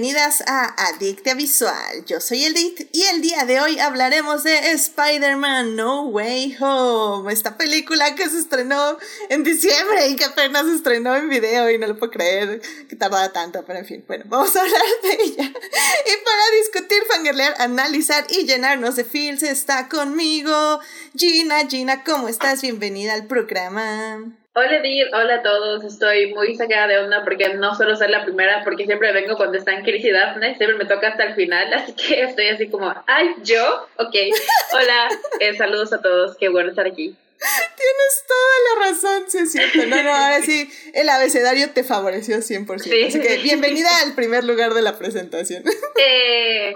bienvenidas a Adictia Visual. Yo soy Edith y el día de hoy hablaremos de Spider-Man No Way Home, esta película que se estrenó en diciembre y que apenas se estrenó en video y no lo puedo creer que tardaba tanto, pero en fin, bueno, vamos a hablar de ella. Y para discutir, fangirlear, analizar y llenarnos de feels está conmigo Gina. Gina, ¿cómo estás? Bienvenida al programa. Hola Dir, hola a todos. Estoy muy sacada de onda porque no suelo ser la primera, porque siempre vengo cuando está en crisis Daphne, siempre me toca hasta el final, así que estoy así como, ay, yo, ok. Hola, eh, saludos a todos, qué bueno estar aquí. Tienes toda la razón, sí es cierto. No, no, ahora sí, el abecedario te favoreció 100%. Sí. Así que bienvenida al primer lugar de la presentación. Eh.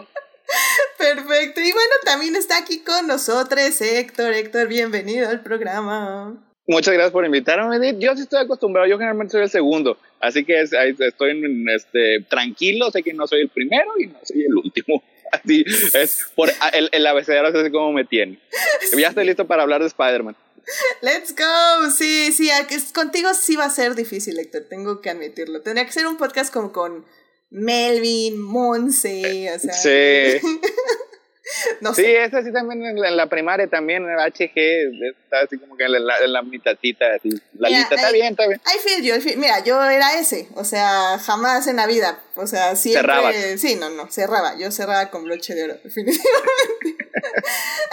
Perfecto. Y bueno, también está aquí con nosotros Héctor. Héctor, bienvenido al programa. Muchas gracias por invitarme, Edith. Yo sí estoy acostumbrado, yo generalmente soy el segundo, así que estoy este, tranquilo, sé que no soy el primero y no soy el último. Así es, por el, el abecedario es así como me tiene. Ya estoy listo para hablar de Spider-Man. Let's go. Sí, sí, contigo sí va a ser difícil, Héctor, tengo que admitirlo. Tendría que ser un podcast como con Melvin, Monse, o sea. Sí. No sí, esa sí también en la, primaria también, en el HG, está así como que en la, la, mitadita, así. La lista está bien, está bien. I feel you, mira, yo era ese, o sea, jamás en la vida, o sea, siempre... Cerrabas. Sí, no, no, cerraba, yo cerraba con broche de oro, definitivamente.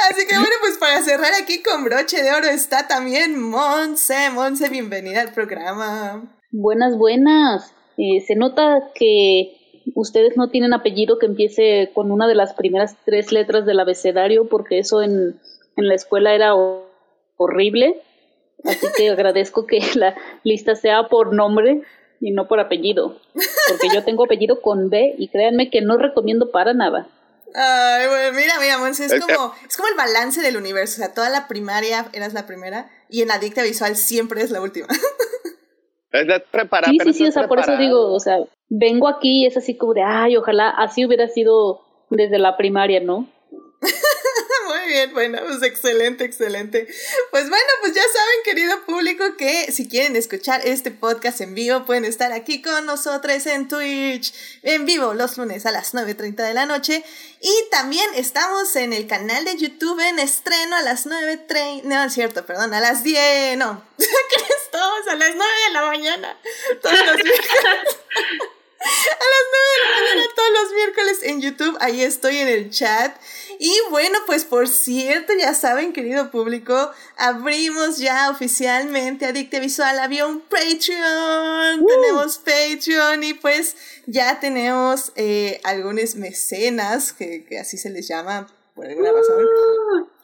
así que bueno, pues para cerrar aquí con broche de oro está también Monse, Monse, bienvenida al programa. Buenas, buenas. Eh, se nota que ustedes no tienen apellido que empiece con una de las primeras tres letras del abecedario, porque eso en, en la escuela era horrible. Así que agradezco que la lista sea por nombre y no por apellido, porque yo tengo apellido con B y créanme que no recomiendo para nada. Ay, bueno, mira, mira, es como, es como el balance del universo. O sea, toda la primaria eras la primera y en Adicta Visual siempre es la última. preparada. Sí, sí, sí, o sea, por eso digo, o sea, vengo aquí y es así como de, ay, ojalá así hubiera sido desde la primaria, ¿no? Bueno, pues excelente, excelente. Pues bueno, pues ya saben, querido público, que si quieren escuchar este podcast en vivo, pueden estar aquí con nosotros en Twitch, en vivo los lunes a las 9.30 de la noche. Y también estamos en el canal de YouTube en estreno a las 9.30, no es cierto, perdón, a las 10, no, ¿qué estamos? A las 9 de la mañana, todos los las 9 de la mañana todos los miércoles en YouTube, ahí estoy en el chat. Y bueno, pues por cierto, ya saben, querido público, abrimos ya oficialmente Adicte Visual. Había un Patreon, tenemos Patreon y pues ya tenemos eh, algunos mecenas, que, así se les llama por alguna razón.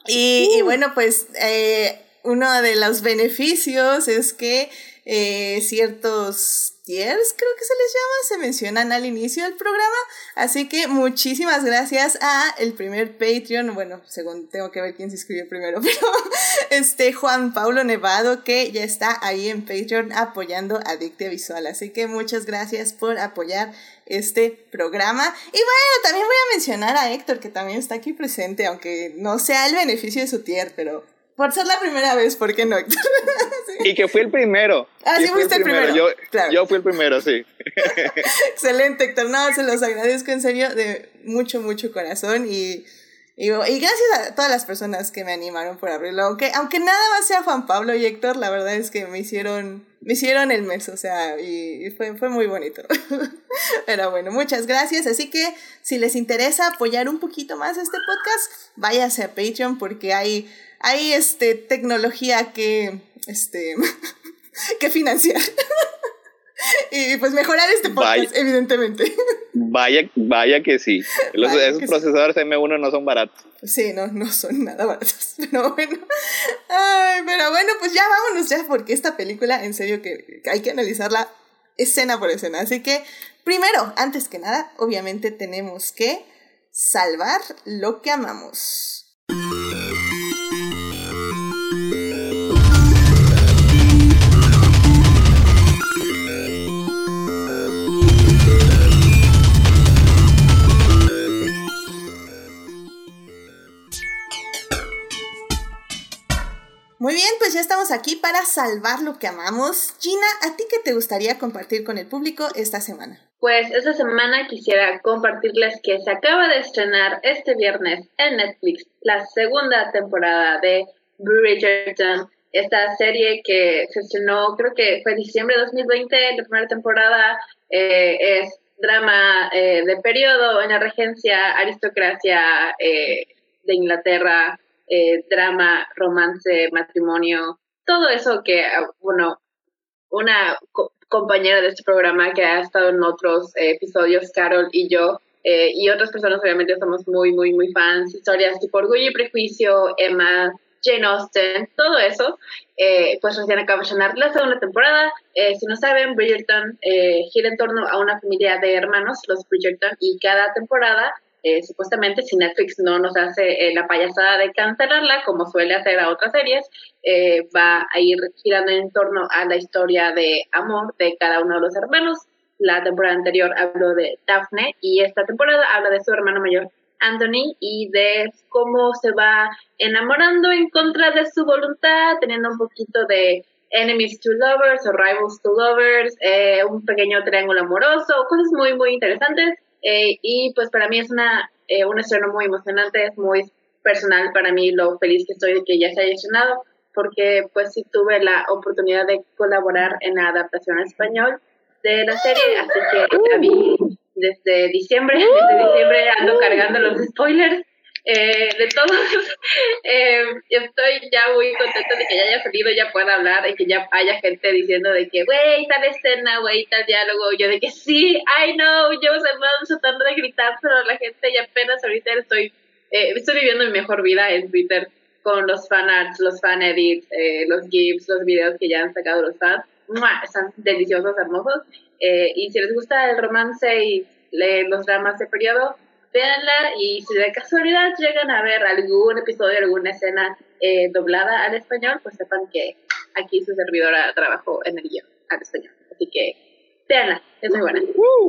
Y, bueno, pues eh, uno de los beneficios es que eh, ciertos tiers, creo que se les llama, se mencionan al inicio del programa. Así que muchísimas gracias a el primer Patreon, bueno, según tengo que ver quién se inscribió primero, pero este Juan Pablo Nevado que ya está ahí en Patreon apoyando Adictia Visual. Así que muchas gracias por apoyar este programa. Y bueno, también voy a mencionar a Héctor que también está aquí presente, aunque no sea el beneficio de su tier, pero por ser la primera vez, ¿por qué no? Y que fui el primero. Ah, sí, fuiste el primero. Yo, yo fui el primero, sí. Excelente, Héctor. No, se los agradezco en serio de mucho, mucho corazón y, y, gracias a todas las personas que me animaron por abrirlo. Aunque, aunque nada más sea Juan Pablo y Héctor, la verdad es que me hicieron, me hicieron el mes, o sea, y, fue, fue muy bonito. Pero bueno, muchas gracias. Así que si les interesa apoyar un poquito más este podcast, váyase a Patreon porque hay hay este, tecnología que, este, que financiar. y pues mejorar este podcast, evidentemente. Vaya, vaya que sí. esos procesadores M1 no son baratos. Sí, no, no son nada baratos. Pero bueno. Ay, pero bueno, pues ya vámonos ya, porque esta película, en serio, que hay que analizarla escena por escena. Así que, primero, antes que nada, obviamente tenemos que salvar lo que amamos. Muy bien, pues ya estamos aquí para salvar lo que amamos. Gina, ¿a ti qué te gustaría compartir con el público esta semana? Pues esta semana quisiera compartirles que se acaba de estrenar este viernes en Netflix la segunda temporada de Bridgerton, esta serie que se estrenó creo que fue diciembre de 2020, la primera temporada eh, es drama eh, de periodo en la regencia, aristocracia eh, de Inglaterra, eh, drama, romance, matrimonio, todo eso que, ah, bueno, una compañera de este programa que ha estado en otros episodios, Carol y yo, y otras personas obviamente somos muy, muy, muy fans, historias tipo Orgullo y Prejuicio, Emma, Jane Austen, todo eso, eh, pues recién acaba de llenar la segunda temporada. Eh, si no saben, Bridgerton eh, gira en torno a una familia de hermanos, los Bridgerton, y cada temporada, supuestamente, si Netflix no nos hace la payasada de cancelarla, como suele hacer a otras series, va a ir girando en torno a la historia de amor de cada uno de los hermanos. La temporada anterior habló de Daphne y esta temporada habla de su hermano mayor, Anthony y de cómo se va enamorando en contra de su voluntad, teniendo un poquito de enemies to lovers o rivals to lovers, eh, un pequeño triángulo amoroso, cosas muy, muy interesantes. Eh, y pues para mí es una, eh, un estreno muy emocionante, es muy personal para mí lo feliz que estoy de que ya se haya estrenado, porque pues sí tuve la oportunidad de colaborar en la adaptación en español de la serie, así que la vi desde diciembre, desde diciembre ando cargando los spoilers eh, de todos. eh, estoy ya muy contenta de que ya haya salido, ya pueda hablar, y que ya haya gente diciendo de que, güey, tal escena, güey, tal diálogo. Yo de que sí, I know, yo tratando de gritar, pero la gente ya apenas ahorita estoy, eh, estoy viviendo mi mejor vida en Twitter con los fanarts, los fan edits, eh, los GIFs, los videos que ya han sacado los fans. Están deliciosos, hermosos. Eh, y si les gusta el romance y los dramas de periodo, véanla y si de casualidad llegan a ver algún episodio, alguna escena eh, doblada al español, pues sepan que aquí su servidora trabajó en el guion al español. Así que véanla, es muy buena.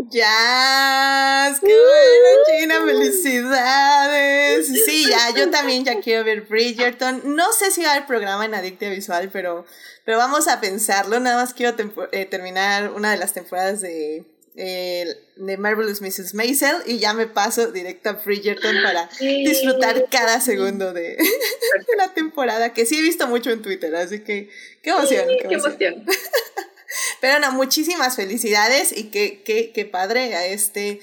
ya, qué bueno, Gina, felicidades. Sí, ya, yo también ya quiero ver Bridgerton. No sé si va el programa en Adictia Visual, pero, pero vamos a pensarlo. Nada más quiero eh, terminar una de las temporadas de de Marvelous Mrs. Maisel y ya me paso directo a Bridgerton para disfrutar cada segundo de, la temporada, que sí he visto mucho en Twitter, así que qué emoción. qué, emoción. Pero no, muchísimas felicidades y qué, qué, qué padre a este...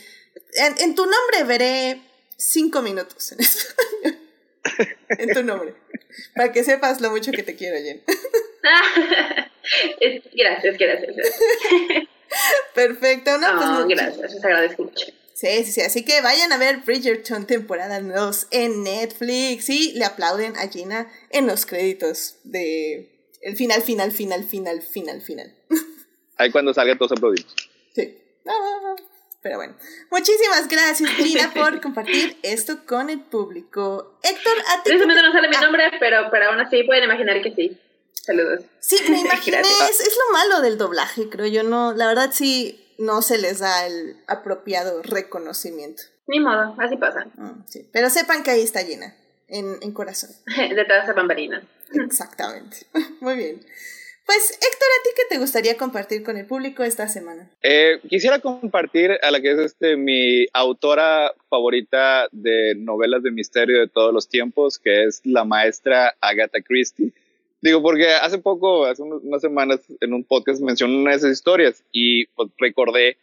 En, tu nombre veré cinco minutos en, en tu nombre, para que sepas lo mucho que te quiero, Jen. gracias, gracias. Perfecto, ¿no? Pues gracias, les agradezco mucho. Sí, sí, sí. Así que vayan a ver Bridgerton temporada 2 en Netflix y le aplauden a Gina en los créditos de el final, final, final, final, final, final. Ahí cuando salga todos aplaudimos. Sí. Pero bueno, muchísimas gracias Gina por compartir esto con el público. Héctor, a ti. Tristemente no sale mi ah. nombre, pero, pero aún así pueden imaginar que sí. Saludos. Sí, me imaginé, es, es, lo malo del doblaje, creo yo, no, la verdad sí no se les da el apropiado reconocimiento. Ni modo, así pasa. Mm, sí. Pero sepan que ahí está llena, en, en corazón. Detrás de bambalinas. Exactamente. Muy bien. Pues Héctor, ¿a ti qué te gustaría compartir con el público esta semana? Eh, quisiera compartir a la que es este mi autora favorita de novelas de misterio de todos los tiempos, que es la maestra Agatha Christie. Digo, porque hace poco, hace unas semanas, en un podcast mencioné una de esas historias y pues, recordé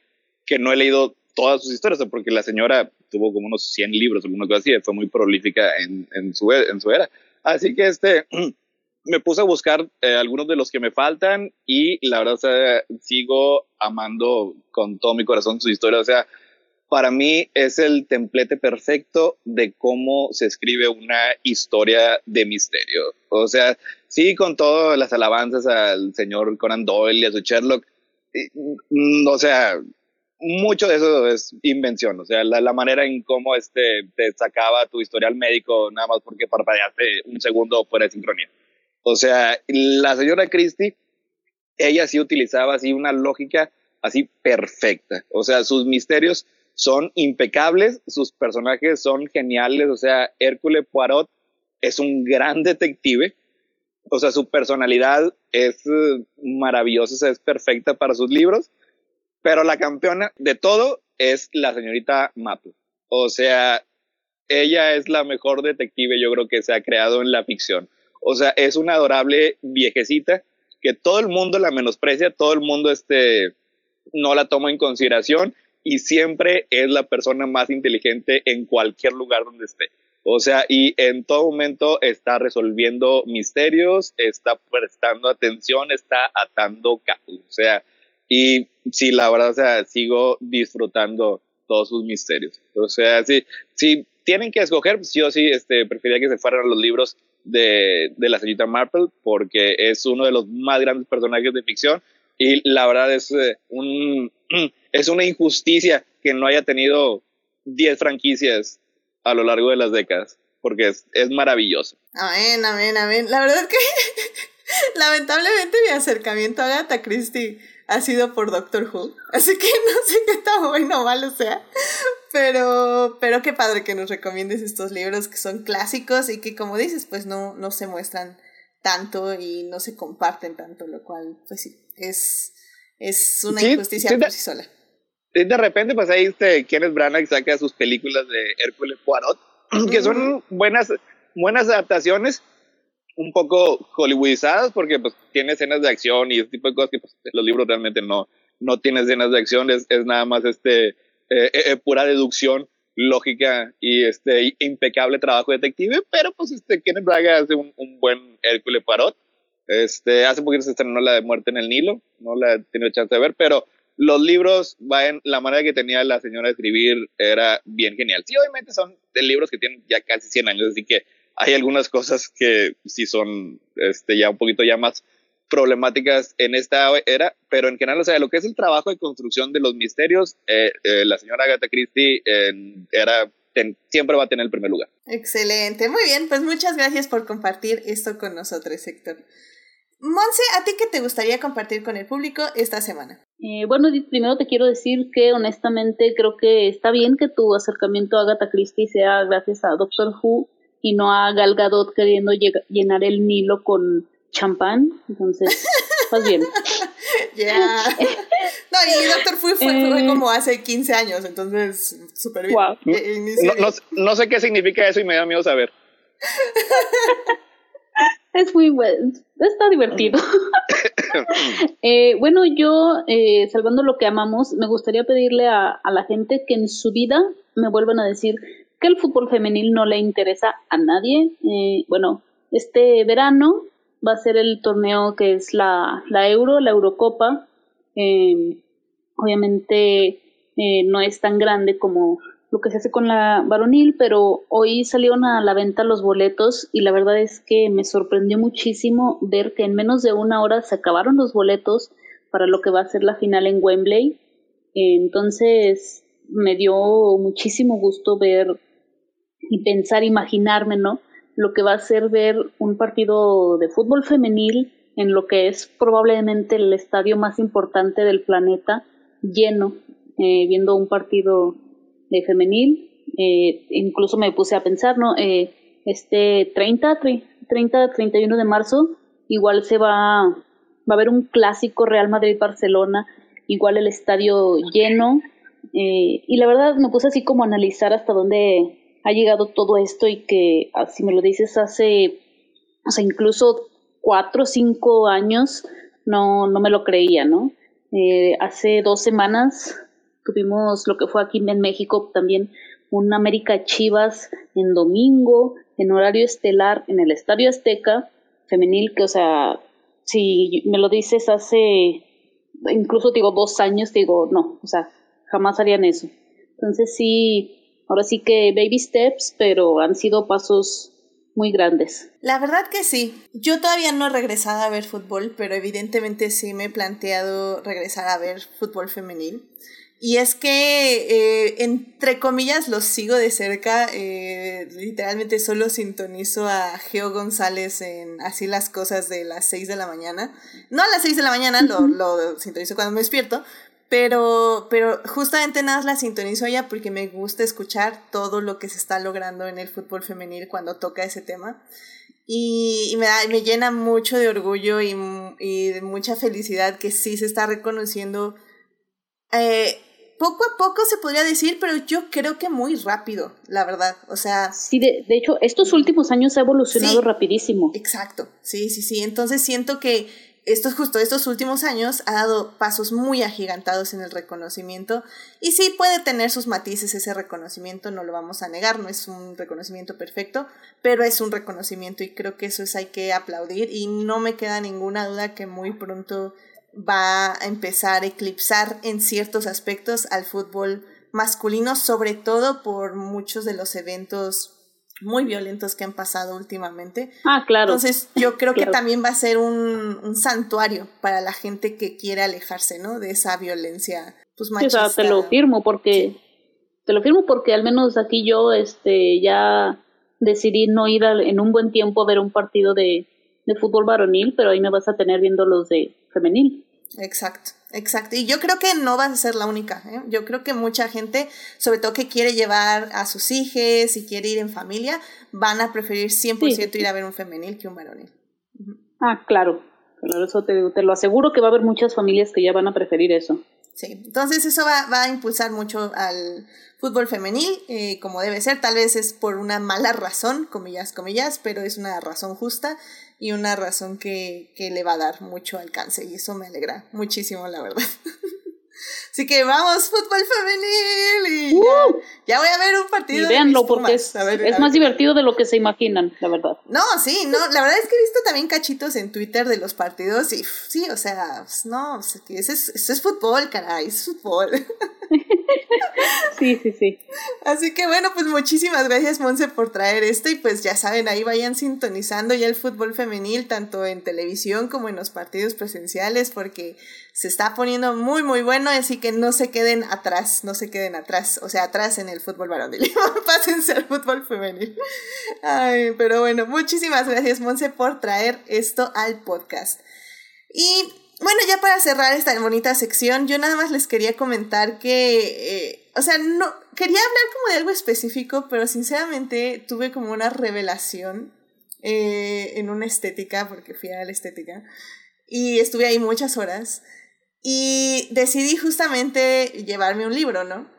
que no he leído todas sus historias, porque la señora tuvo como unos 100 libros, alguna cosa así, fue muy prolífica en, en, su, en su era. Así que este, me puse a buscar eh, algunos de los que me faltan y la verdad, o sea, sigo amando con todo mi corazón su historia. O sea, para mí es el templete perfecto de cómo se escribe una historia de misterio. O sea, sí, con todas las alabanzas al señor Conan Doyle y a su Sherlock, mm, o sea, mucho de eso es invención, o sea, la, manera en cómo este, te sacaba tu historial médico nada más porque parpadeaste un segundo fuera de sincronía. O sea, la señora Christie, ella sí utilizaba así una lógica así perfecta, o sea, sus misterios son impecables, sus personajes son geniales, o sea, Hércules Poirot es un gran detective, o sea, su personalidad es eh, maravillosa, es perfecta para sus libros, pero la campeona de todo es la señorita Maple. O sea, ella es la mejor detective yo creo que se ha creado en la ficción. O sea, es una adorable viejecita que todo el mundo la menosprecia, todo el mundo este, no la toma en consideración y siempre es la persona más inteligente en cualquier lugar donde esté. O sea, y en todo momento está resolviendo misterios, está prestando atención, está atando cabos. O sea, y sí, la verdad, o sea, sigo disfrutando todos sus misterios. O sea, sí, si tienen que escoger, sí o sí, este, preferiría que se fueran los libros de, de la señorita Marple, porque es uno de los más grandes personajes de ficción y la verdad es, eh, un, es una injusticia que no haya tenido 10 franquicias a lo largo de las décadas, porque es, es maravilloso. Amén, amén, amén. La verdad que lamentablemente mi acercamiento a Agatha Christie ha sido por Doctor Who, así que no sé qué tan bueno o malo sea, pero, pero qué padre que nos recomiendes estos libros que son clásicos y que como dices, pues no, no se muestran tanto y no se comparten tanto, lo cual, pues sí, es, es una injusticia por sí sola. De repente, pues ahí este, Kenneth Branagh saca sus películas de Hércules Poirot, que son buenas, buenas adaptaciones, un poco hollywoodizadas, porque pues tiene escenas de acción y ese tipo de cosas que pues, los libros realmente no, no tienen escenas de acción, es, es nada más este, eh, eh, eh, pura deducción lógica y este impecable trabajo detective, pero pues este Kenneth Branagh hace un, un buen Hércules Poirot. Este, hace poquito se estrenó la de Muerte en el Nilo, no la he tenido chance de ver, pero los libros, la manera que tenía la señora de escribir era bien genial. Sí, obviamente son libros que tienen ya casi 100 años, así que hay algunas cosas que sí son este, ya un poquito ya más problemáticas en esta era, pero en general, o sea, lo que es el trabajo de construcción de los misterios, eh, eh, la señora Agatha Christie siempre va a tener el primer lugar. Excelente, muy bien, pues muchas gracias por compartir esto con nosotros, Héctor. Monse, ¿a ti qué te gustaría compartir con el público esta semana? Eh, bueno, primero te quiero decir que honestamente creo que está bien que tu acercamiento a Agatha Christie sea gracias a Doctor Who y no a Gal Gadot queriendo llenar el Nilo con champán. Entonces, vas bien. Ya. No, y Doctor Who fue, fue, eh. como hace 15 años, entonces súper bien. Eh, no, no, no sé qué significa eso y me da miedo saber. es muy bueno, está divertido. eh, bueno, yo, eh, salvando lo que amamos, me gustaría pedirle a, a, la gente que en su vida me vuelvan a decir que el fútbol femenil no le interesa a nadie. Eh, bueno, este verano va a ser el torneo que es la, la Euro, la Eurocopa. Eh, obviamente no es tan grande como lo que se hace con la varonil, pero hoy salieron a la venta los boletos y la verdad es que me sorprendió muchísimo ver que en menos de una hora se acabaron los boletos para lo que va a ser la final en Wembley. Entonces me dio muchísimo gusto ver y pensar, imaginarme, ¿no? Lo que va a ser ver un partido de fútbol femenil en lo que es probablemente el estadio más importante del planeta lleno, eh, viendo un partido de femenil. Eh, incluso me puse a pensar, ¿no? Eh, este 30, 30, 31 de marzo, igual se va, va a haber un clásico Real Madrid-Barcelona, igual el estadio lleno. Eh, y la verdad me puse así como a analizar hasta dónde ha llegado todo esto y que, ah, si me lo dices hace, o sea, incluso cuatro o cinco años, no, no me lo creía, ¿no? Eh, hace dos semanas Tuvimos lo que fue aquí en México también un América Chivas en domingo, en horario estelar, en el Estadio Azteca, femenil, que, o sea, si me lo dices hace incluso digo dos años, digo, no, o sea, jamás harían eso. Entonces sí, ahora sí que baby steps, pero han sido pasos muy grandes. La verdad que sí. Yo todavía no he regresado a ver fútbol, pero evidentemente sí me he planteado regresar a ver fútbol femenil. Y es que, eh, entre comillas, los sigo de cerca. Eh, literalmente solo sintonizo a Geo González en Así las cosas de las 6 de la mañana. No a las 6 de la mañana, lo, lo sintonizo cuando me despierto. Pero, pero justamente nada la sintonizo ya porque me gusta escuchar todo lo que se está logrando en el fútbol femenil cuando toca ese tema. Y, me, da, me llena mucho de orgullo y, y, de mucha felicidad que sí se está reconociendo. Eh, poco a poco se podría decir, pero yo creo que muy rápido, la verdad. O sea. Sí, de, de hecho, estos últimos años ha evolucionado rapidísimo. Exacto. Sí, sí, sí. Entonces siento que estos justo estos últimos años ha dado pasos muy agigantados en el reconocimiento y sí puede tener sus matices ese reconocimiento, no lo vamos a negar, no es un reconocimiento perfecto, pero es un reconocimiento y creo que eso es hay que aplaudir y no me queda ninguna duda que muy pronto va a empezar a eclipsar en ciertos aspectos al fútbol masculino, sobre todo por muchos de los eventos muy violentos que han pasado últimamente. Ah, claro. Entonces yo creo que también va a ser un, un, santuario para la gente que quiere alejarse, ¿no? De esa violencia, pues machista. o sea, te lo firmo porque, te lo firmo porque al menos aquí yo, este, ya decidí no ir en un buen tiempo a ver un partido de, de fútbol varonil, pero ahí me vas a tener viendo los de femenil. Exacto. Exacto, y yo creo que no vas a ser la única. ¿eh? Yo creo que mucha gente, sobre todo que quiere llevar a sus hijos y quiere ir en familia, van a preferir 100% ir a ver un femenil que un varonil. Ah, claro, claro eso te, te, lo aseguro que va a haber muchas familias que ya van a preferir eso. Sí, entonces eso va, va a impulsar mucho al fútbol femenil, eh, como debe ser. Tal vez es por una mala razón, comillas, comillas, pero es una razón justa y una razón que, que le va a dar mucho alcance y eso me alegra muchísimo, la verdad. Así que vamos, fútbol femenil. Y uh, ya, voy a ver un partido. Y véanlo porque es, es más divertido de lo que se imaginan, la verdad. No, sí, no, la verdad es que he visto también cachitos en Twitter de los partidos y sí, o sea, pues, no, eso es, eso es fútbol, caray, es fútbol. sí, sí, sí. Así que bueno, pues muchísimas gracias, Monse, por traer esto. Y pues ya saben, ahí vayan sintonizando ya el fútbol femenil, tanto en televisión como en los partidos presenciales, porque se está poniendo muy, muy bueno. Así que no se queden atrás, no se queden atrás, o sea, atrás en el fútbol varonil. Pásense al fútbol femenil. Ay, pero bueno, muchísimas gracias, Monse, por traer esto al podcast. Y bueno, ya para cerrar esta bonita sección, yo nada más les quería comentar que, eh, o sea, no, quería hablar como de algo específico, pero sinceramente tuve como una revelación eh, en una estética, porque fui a la estética, y estuve ahí muchas horas, y decidí justamente llevarme un libro, ¿no?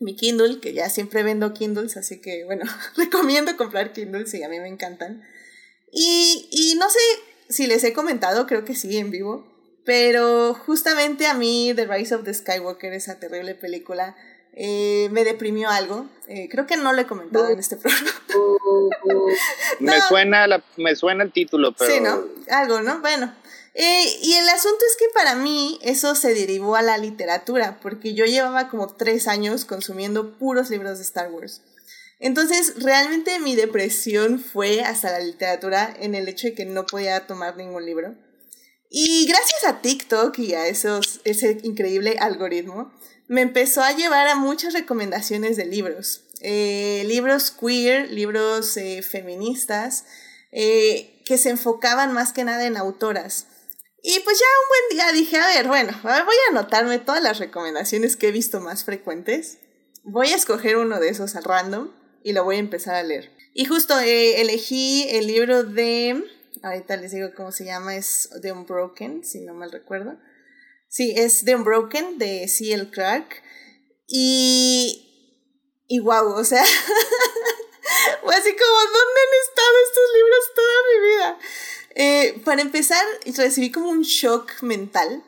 Mi Kindle, que ya siempre vendo Kindles, así que bueno, recomiendo comprar Kindles y a mí me encantan. Y, y no sé si les he comentado, creo que sí, en vivo, pero justamente a mí The Rise of the Skywalker, esa terrible película, eh, me deprimió algo. Eh, creo que no lo he comentado en este programa. me, suena la, me suena el título, pero... Sí, ¿no? Algo, ¿no? Bueno. Eh, y el asunto es que para mí eso se derivó a la literatura, porque yo llevaba como tres años consumiendo puros libros de Star Wars. Entonces, realmente mi depresión fue hasta la literatura en el hecho de que no podía tomar ningún libro. Y gracias a TikTok y a esos, ese increíble algoritmo, me empezó a llevar a muchas recomendaciones de libros. Eh, libros queer, libros eh, feministas, eh, que se enfocaban más que nada en autoras. Y pues ya un buen día dije, a ver, bueno, voy a anotarme todas las recomendaciones que he visto más frecuentes. Voy a escoger uno de esos al random y lo voy a empezar a leer. Y justo elegí el libro de ahorita les digo cómo se llama, es The Unbroken, si no mal recuerdo. Sí, es The Unbroken de C.L. Clark. Y, y wow, o sea, fue así como, ¿dónde han estado estos libros toda mi vida? Eh, para empezar, recibí como un shock mental,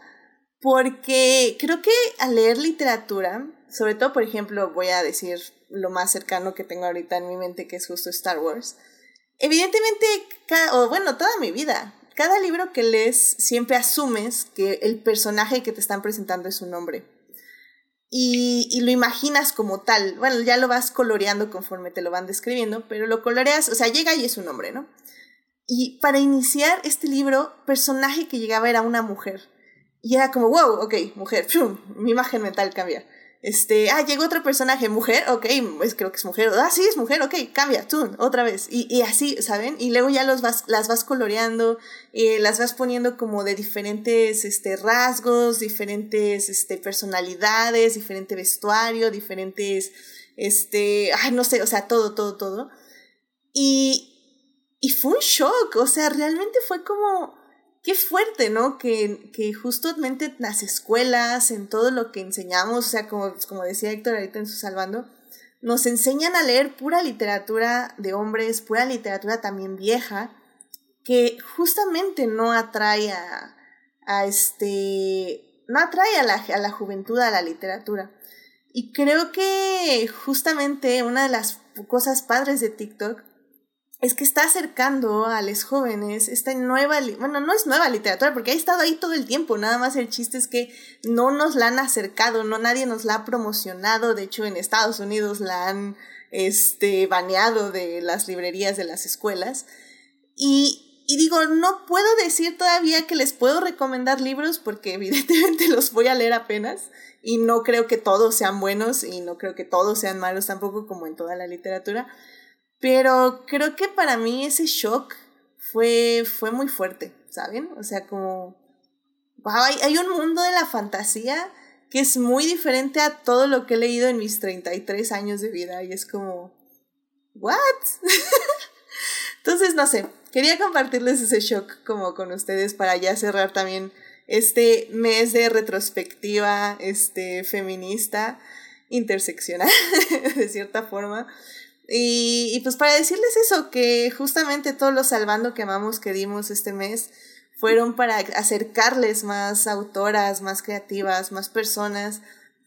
porque creo que al leer literatura, sobre todo, por ejemplo, voy a decir lo más cercano que tengo ahorita en mi mente, que es justo Star Wars, Evidentemente, o bueno, toda mi vida, cada libro que lees siempre asumes que el personaje que te están presentando es un hombre. Y, y, lo imaginas como tal. Bueno, ya lo vas coloreando conforme te lo van describiendo, pero lo coloreas, o sea, llega y es un hombre, ¿no? Y para iniciar este libro, personaje que llegaba era una mujer. Y era como, wow, ok, mujer, mi imagen mental cambia. Este, ah, llegó otro personaje, mujer, ok, pues creo que es mujer, ah, sí, es mujer, ok, cambia, tú, otra vez. Y, y así, ¿saben? Y luego ya los vas, las vas coloreando, eh, las vas poniendo como de diferentes este, rasgos, diferentes este, personalidades, diferente vestuario, diferentes, este, ay, no sé, o sea, todo, todo, todo. Y, y fue un shock, o sea, realmente fue como, qué fuerte, ¿no? Que, que justamente en las escuelas, en todo lo que enseñamos, o sea, como, como decía Héctor ahorita en su Salvando, nos enseñan a leer pura literatura de hombres, pura literatura también vieja, que justamente no atrae a, a este, no atrae a la, a la juventud a la literatura. Y creo que justamente una de las cosas padres de TikTok es que está acercando a los jóvenes esta nueva, bueno, no es nueva literatura, porque ha estado ahí todo el tiempo, nada más el chiste es que no nos la han acercado, no nadie nos la ha promocionado, de hecho en Estados Unidos la han este, baneado de las librerías de las escuelas. Y, y digo, no puedo decir todavía que les puedo recomendar libros porque evidentemente los voy a leer apenas y no creo que todos sean buenos y no creo que todos sean malos tampoco como en toda la literatura pero creo que para mí ese shock fue, fue muy fuerte, ¿saben? O sea, como, wow, hay, hay un mundo de la fantasía que es muy diferente a todo lo que he leído en mis 33 años de vida y es como, ¿what? Entonces, no sé, quería compartirles ese shock como con ustedes para ya cerrar también este mes de retrospectiva este, feminista, interseccional, de cierta forma. Y, pues para decirles eso, que justamente todos los salvando que amamos que dimos este mes fueron para acercarles más autoras, más creativas, más personas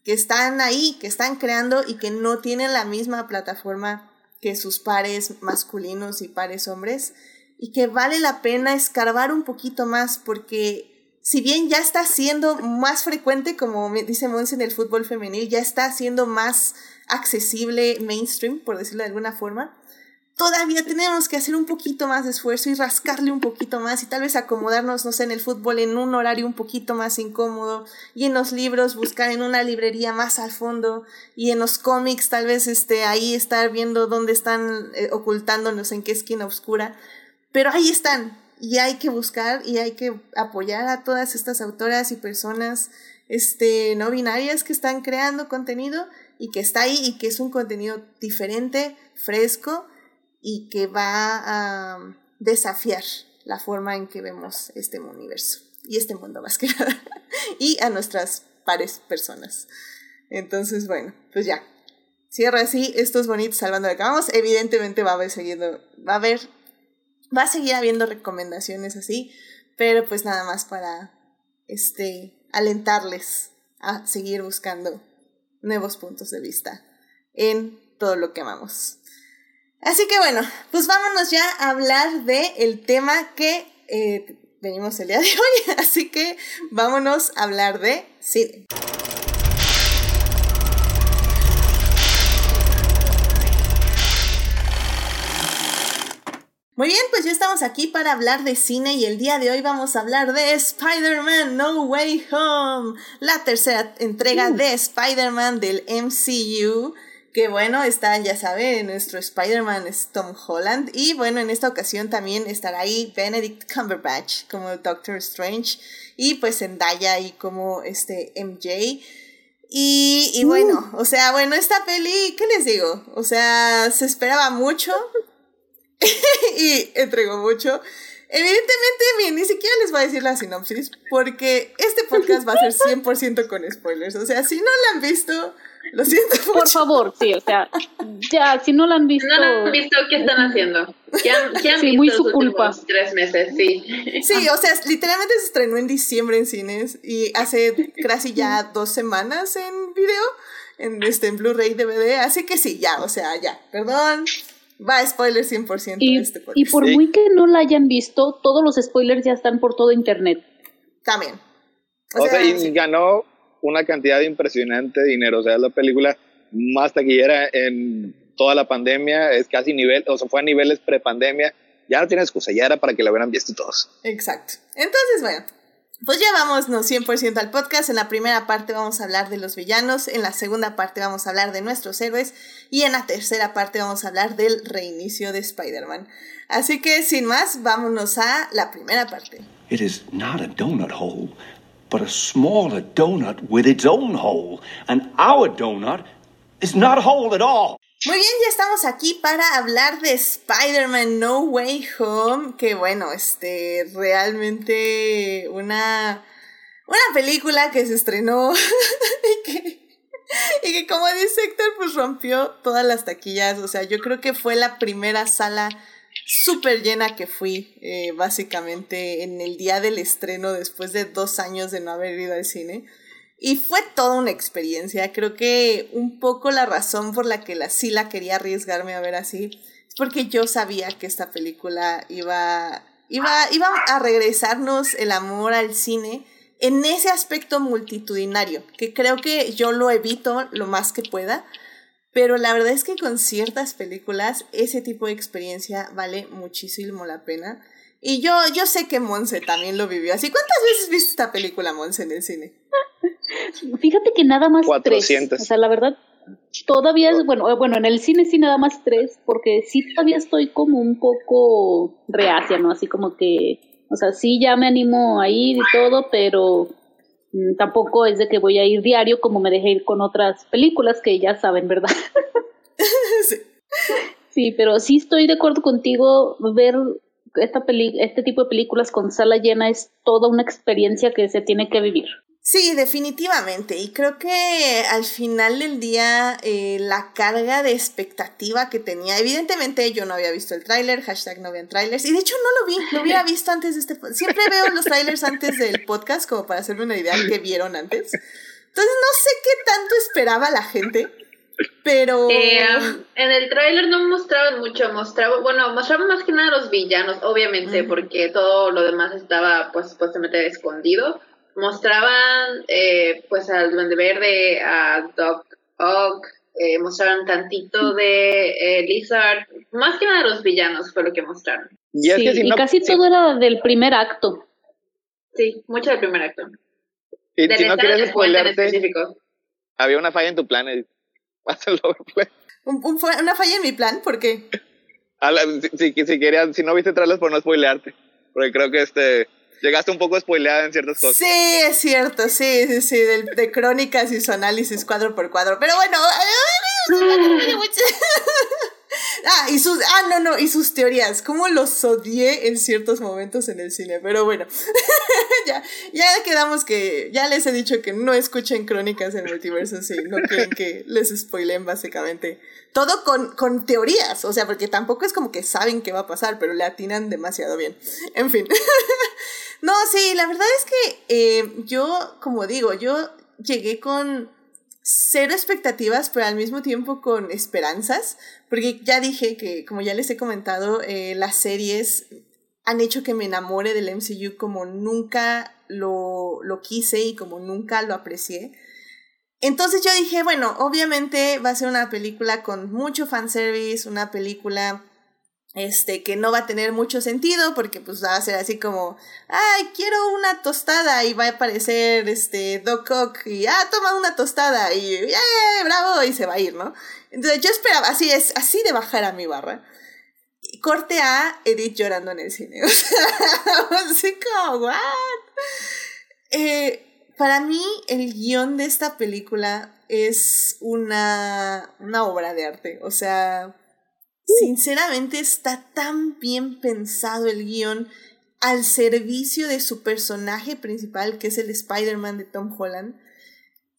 que están ahí, que están creando y que no tienen la misma plataforma que sus pares masculinos y pares hombres. Y que vale la pena escarbar un poquito más porque si bien ya está siendo más frecuente, como dice Mons en el fútbol femenil, ya está siendo más accesible mainstream, por decirlo de alguna forma, todavía tenemos que hacer un poquito más de esfuerzo y rascarle un poquito más y tal vez acomodarnos, no sé, en el fútbol en un horario un poquito más incómodo y en los libros buscar en una librería más al fondo y en los cómics tal vez este, ahí estar viendo dónde están eh, ocultándonos, en qué esquina oscura, pero ahí están y hay que buscar y hay que apoyar a todas estas autoras y personas este, no binarias que están creando contenido y que está ahí y que es un contenido diferente, fresco y que va a desafiar la forma en que vemos este universo y este mundo más que nada y a nuestras pares personas. Entonces, bueno, pues ya. Cierra así estos bonitos salvando de vamos. Evidentemente va a haber seguido, va a haber, va a seguir habiendo recomendaciones así, pero pues nada más para este alentarles a seguir buscando nuevos puntos de vista en todo lo que amamos. Así que bueno, pues vámonos ya a hablar de el tema que eh, venimos el día de hoy. Así que vámonos a hablar de cine. Muy bien, pues ya estamos aquí para hablar de cine y el día de hoy vamos a hablar de Spider-Man No Way Home, la tercera entrega de Spider-Man del MCU. Que bueno, está, ya saben, nuestro Spider-Man es Tom Holland. Y bueno, en esta ocasión también estará ahí Benedict Cumberbatch como Doctor Strange. Y pues Zendaya ahí como este MJ. Y, y bueno, o sea, bueno, esta peli, ¿qué les digo? O sea, se esperaba mucho. y entregó mucho. Evidentemente, ni siquiera les voy a decir la sinopsis, porque este podcast va a ser 100% con spoilers. O sea, si no la han visto, lo siento mucho. Por favor, sí, o sea, ya, si no la han visto. No la han visto, ¿qué están haciendo? ¿Qué han, qué han sí, visto muy los su culpa. tres meses? Sí. Sí, o sea, literalmente se estrenó en diciembre en cines y hace casi ya dos semanas en video, en, este, en Blu-ray DVD. Así que sí, ya, o sea, ya, perdón. Va, spoiler 100% Y, este podcast. y por Sí. muy que no la hayan visto, todos los spoilers ya están por todo internet. También. O sea, y sí. ganó una cantidad impresionante de dinero. O sea, es la película más taquillera en toda la pandemia. Es casi nivel, o sea, fue a niveles prepandemia. Ya no tiene excusa, ya era para que la hubieran visto todos. Exacto. Entonces, bueno, pues ya vámonos 100% al podcast. En la primera parte vamos a hablar de los villanos, en la segunda parte vamos a hablar de nuestros héroes y en la tercera parte vamos a hablar del reinicio de Spider-Man. Así que sin más, vámonos a la primera parte. It is not a donut hole, but a smaller donut with its own hole. And our donut is not a hole at all. Muy bien, ya estamos aquí para hablar de Spider-Man No Way Home, que bueno, este, realmente una, una película que se estrenó y que, y que como dice Héctor, pues rompió todas las taquillas, o sea, yo creo que fue la primera sala súper llena que fui, eh, básicamente, en el día del estreno, después de dos años de no haber ido al cine. Y fue toda una experiencia. Creo que un poco la razón por la que la, sí la quería arriesgarme a ver así es porque yo sabía que esta película iba, iba, iba a regresarnos el amor al cine en ese aspecto multitudinario, que creo que yo lo evito lo más que pueda, pero la verdad es que con ciertas películas ese tipo de experiencia vale muchísimo la pena. Y yo, yo sé que Monse también lo vivió así. ¿Cuántas veces viste esta película, Monse, en el cine? Fíjate que nada más 400. tres. O sea, la verdad, todavía es, bueno, eh, bueno, en el cine sí nada más tres, porque sí todavía estoy como un poco reacia, ¿no? Así como que, o sea, sí ya me animo a ir y todo, pero mm, tampoco es de que voy a ir diario como me dejé ir con otras películas que ya saben, ¿verdad? sí. Sí, pero sí estoy de acuerdo contigo, ver esta peli este tipo de películas con sala llena es toda una experiencia que se tiene que vivir. Sí, definitivamente. Y creo que al final del día eh, la carga de expectativa que tenía, evidentemente yo no había visto el tráiler, hashtag no vean trailers, y de hecho no lo vi, lo hubiera visto antes de este podcast. Siempre veo los trailers antes del podcast como para hacerme una idea de qué vieron antes. Entonces no sé qué tanto esperaba la gente, pero... Eh, um, en el tráiler no mostraban mucho, mostraba, bueno, mostraban más que nada a los villanos, obviamente, porque todo lo demás estaba pues supuestamente escondido. Mostraban eh, pues al Duende Verde, a Doc Ock, eh, mostraron tantito de eh, Lizard, más que nada los villanos fue lo que mostraron. Y es Sí, que si y no, casi si- todo era del primer acto. Sí, mucho del primer acto. y Del si no quieres spoilearte, había una falla en tu plan. Haz el overplay. un- un- fue una falla en mi plan, porque... A la- si, si, si querías, si no viste trailers por no spoilearte. Porque creo que este llegaste un poco spoileada en ciertas cosas. Sí, es cierto, sí, sí, sí, de, de crónicas y su análisis cuadro por cuadro. Pero bueno, ah, y sus, ah, no, no, y sus teorías, cómo los odié en ciertos momentos en el cine. Pero bueno, ya, ya quedamos que, ya les he dicho que no escuchen crónicas en multiverso si no quieren que les spoilen básicamente. Todo con, con teorías, o sea, porque tampoco es como que saben qué va a pasar, pero le atinan demasiado bien. En fin. No, sí, la verdad es que eh, yo, como digo, yo llegué con cero expectativas, pero al mismo tiempo con esperanzas, porque ya dije que, como ya les he comentado, eh, las series han hecho que me enamore del MCU como nunca lo, lo quise y como nunca lo aprecié. Entonces yo dije, bueno, obviamente va a ser una película con mucho fanservice, una película este, que no va a tener mucho sentido porque pues va a ser así como, ay, quiero una tostada y va a aparecer este Doc Ock y, ah, toma una tostada y, ¡yeah, bravo! y se va a ir, ¿no? Entonces yo esperaba, así es, así de bajar a mi barra. Y corte a Edith llorando en el cine. O sea, así como, ¿what? Eh, para mí, el guion de esta película es una, una obra de arte. O sea, sinceramente está tan bien pensado el guion al servicio de su personaje principal, que es el Spider-Man de Tom Holland.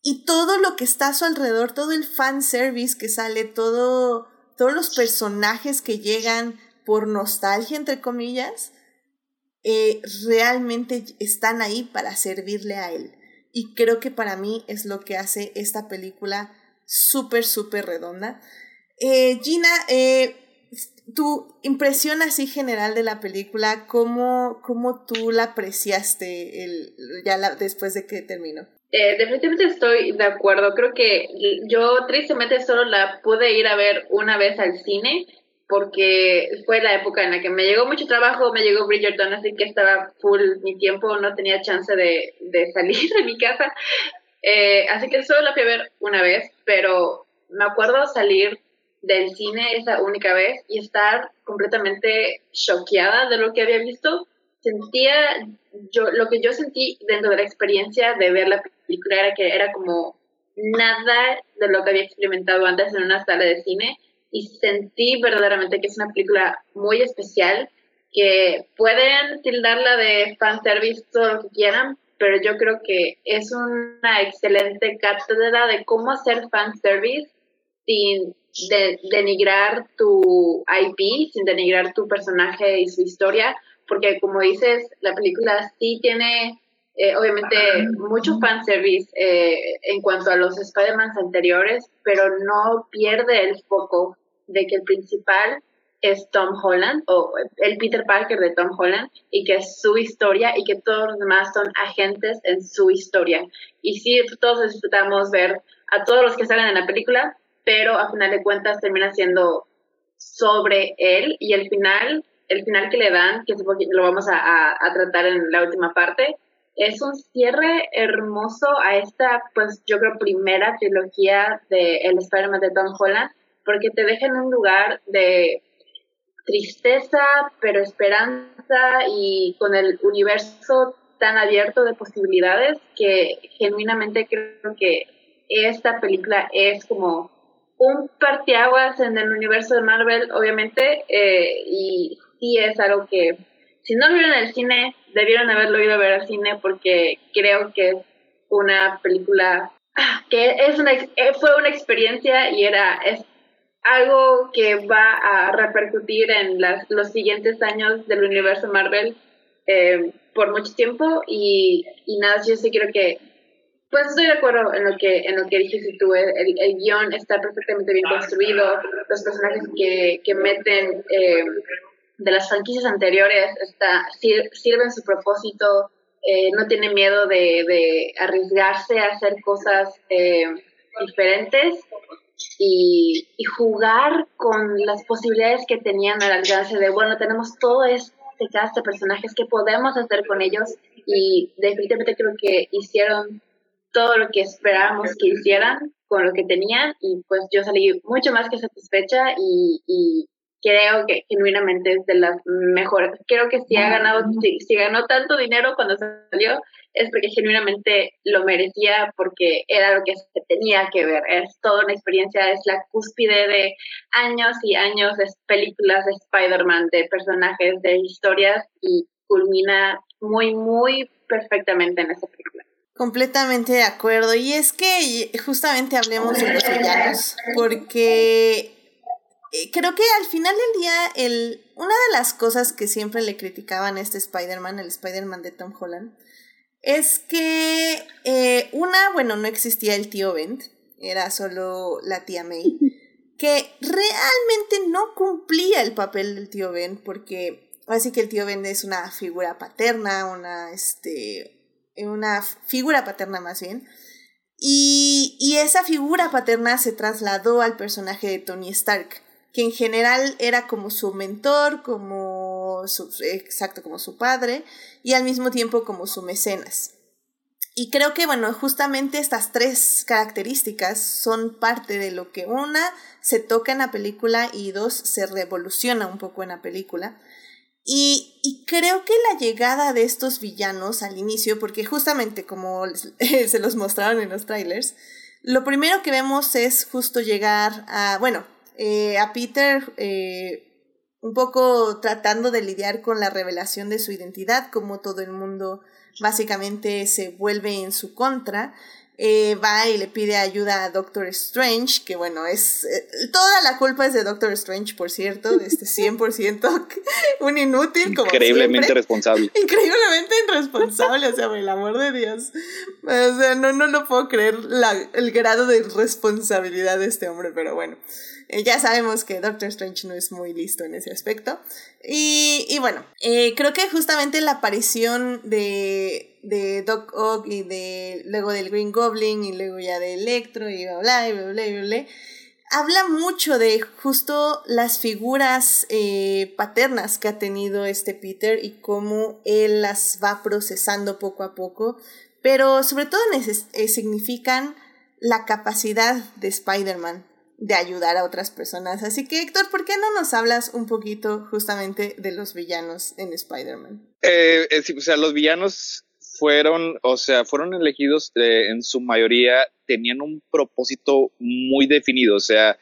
Y todo lo que está a su alrededor, todo el fanservice que sale, todo, todos los personajes que llegan por nostalgia, entre comillas, eh, realmente están ahí para servirle a él. Y creo que para mí es lo que hace esta película súper, súper redonda. Eh, Gina, eh, tu impresión así general de la película, ¿cómo, cómo tú la apreciaste el, ya la, después de que terminó? Eh, definitivamente estoy de acuerdo. Creo que yo tristemente solo la pude ir a ver una vez al cine porque fue la época en la que me llegó mucho trabajo, me llegó Bridgerton, así que estaba full mi tiempo, no tenía chance de, de salir de mi casa. Eh, así que solo la fui a ver una vez, pero me acuerdo salir del cine esa única vez y estar completamente choqueada de lo que había visto. Sentía, yo, lo que yo sentí dentro de la experiencia de ver la película era que era como nada de lo que había experimentado antes en una sala de cine. y sentí verdaderamente que es una película muy especial, que pueden tildarla de fanservice todo lo que quieran, pero yo creo que es una excelente cátedra de cómo hacer fanservice sin denigrar tu IP, sin denigrar tu personaje y su historia, porque como dices, la película sí tiene eh, obviamente mucho fanservice eh, en cuanto a los Spider-Man anteriores, pero no pierde el foco de que el principal es Tom Holland o el Peter Parker de Tom Holland y que es su historia y que todos los demás son agentes en su historia. Y sí, todos disfrutamos ver a todos los que salen en la película, pero a final de cuentas termina siendo sobre él y el final, el final que le dan, que lo vamos a, a tratar en la última parte, es un cierre hermoso a esta, pues yo creo, primera trilogía de El Spider-Man de Tom Holland, porque te deja en un lugar de tristeza, pero esperanza y con el universo tan abierto de posibilidades que genuinamente creo que esta película es como un parteaguas en el universo de Marvel, obviamente, eh, y sí es algo que si no lo vieron en el cine, debieron haberlo ido a ver al cine porque creo que es una película ah, que es una, eh, fue una experiencia y era es algo que va a repercutir en las, los siguientes años del universo Marvel eh, por mucho tiempo y, y nada, yo sí creo que pues estoy de acuerdo en lo que en lo que dijiste tú, el, el guion está perfectamente bien construido, los personajes que, que meten eh, de las franquicias anteriores está, sirven su propósito, eh, no tiene miedo de, de, arriesgarse a hacer cosas eh, diferentes y, y, jugar con las posibilidades que tenían al alcance de, bueno, tenemos todo este cast de personajes que podemos hacer con ellos y definitivamente creo que hicieron todo lo que esperábamos que hicieran con lo que tenían y pues yo salí mucho más que satisfecha y, y creo que genuinamente es de las mejores. Creo que si ha ganado, si, ganó tanto dinero cuando salió, es porque genuinamente lo merecía, porque era lo que se tenía que ver. Es toda una experiencia, es la cúspide de años y años de películas de Spider-Man, de personajes, de historias, y culmina muy, muy perfectamente en esa película. Completamente de acuerdo. Y es que justamente hablemos de los villanos, porque eh, creo que al final del día, el, una de las cosas que siempre le criticaban a este Spider-Man, el Spider-Man de Tom Holland, es que eh, una, bueno, no existía el tío Bent, era solo la tía May, que realmente no cumplía el papel del tío Ben, porque así que el tío Ben es una figura paterna, una, este, una figura paterna más bien, y, y esa figura paterna se trasladó al personaje de Tony Stark que en general era como su mentor, como su, exacto, como su padre, y al mismo tiempo como su mecenas. Y creo que, bueno, justamente estas tres características son parte de lo que una se toca en la película y dos se revoluciona un poco en la película. Y, y creo que la llegada de estos villanos al inicio, porque justamente como se los mostraron en los trailers, lo primero que vemos es justo llegar a, bueno, eh, a Peter eh, un poco tratando de lidiar con la revelación de su identidad, como todo el mundo básicamente se vuelve en su contra. Eh, va y le pide ayuda a Doctor Strange, que bueno, es toda la culpa es de Doctor Strange, por cierto, este 100% un inútil como increíblemente responsable. Increíblemente irresponsable, o sea, por el amor de Dios. O sea, no no no puedo creer la, el grado de responsabilidad de este hombre, pero bueno. Eh, ya sabemos que Doctor Strange no es muy listo en ese aspecto. Y, y bueno, eh, creo que justamente la aparición de, de Doc Ock y de luego del Green Goblin y luego ya de Electro y bla bla bla bla bla, bla habla mucho de justo las figuras eh, paternas que ha tenido este Peter y cómo él las va procesando poco a poco, pero sobre todo significan la capacidad de Spider-Man de ayudar a otras personas. Así que Héctor, ¿por qué no nos hablas un poquito justamente de los villanos en Spider-Man? Eh, eh o sea, los villanos fueron, o sea, fueron elegidos eh, en su mayoría, tenían un propósito muy definido, o sea,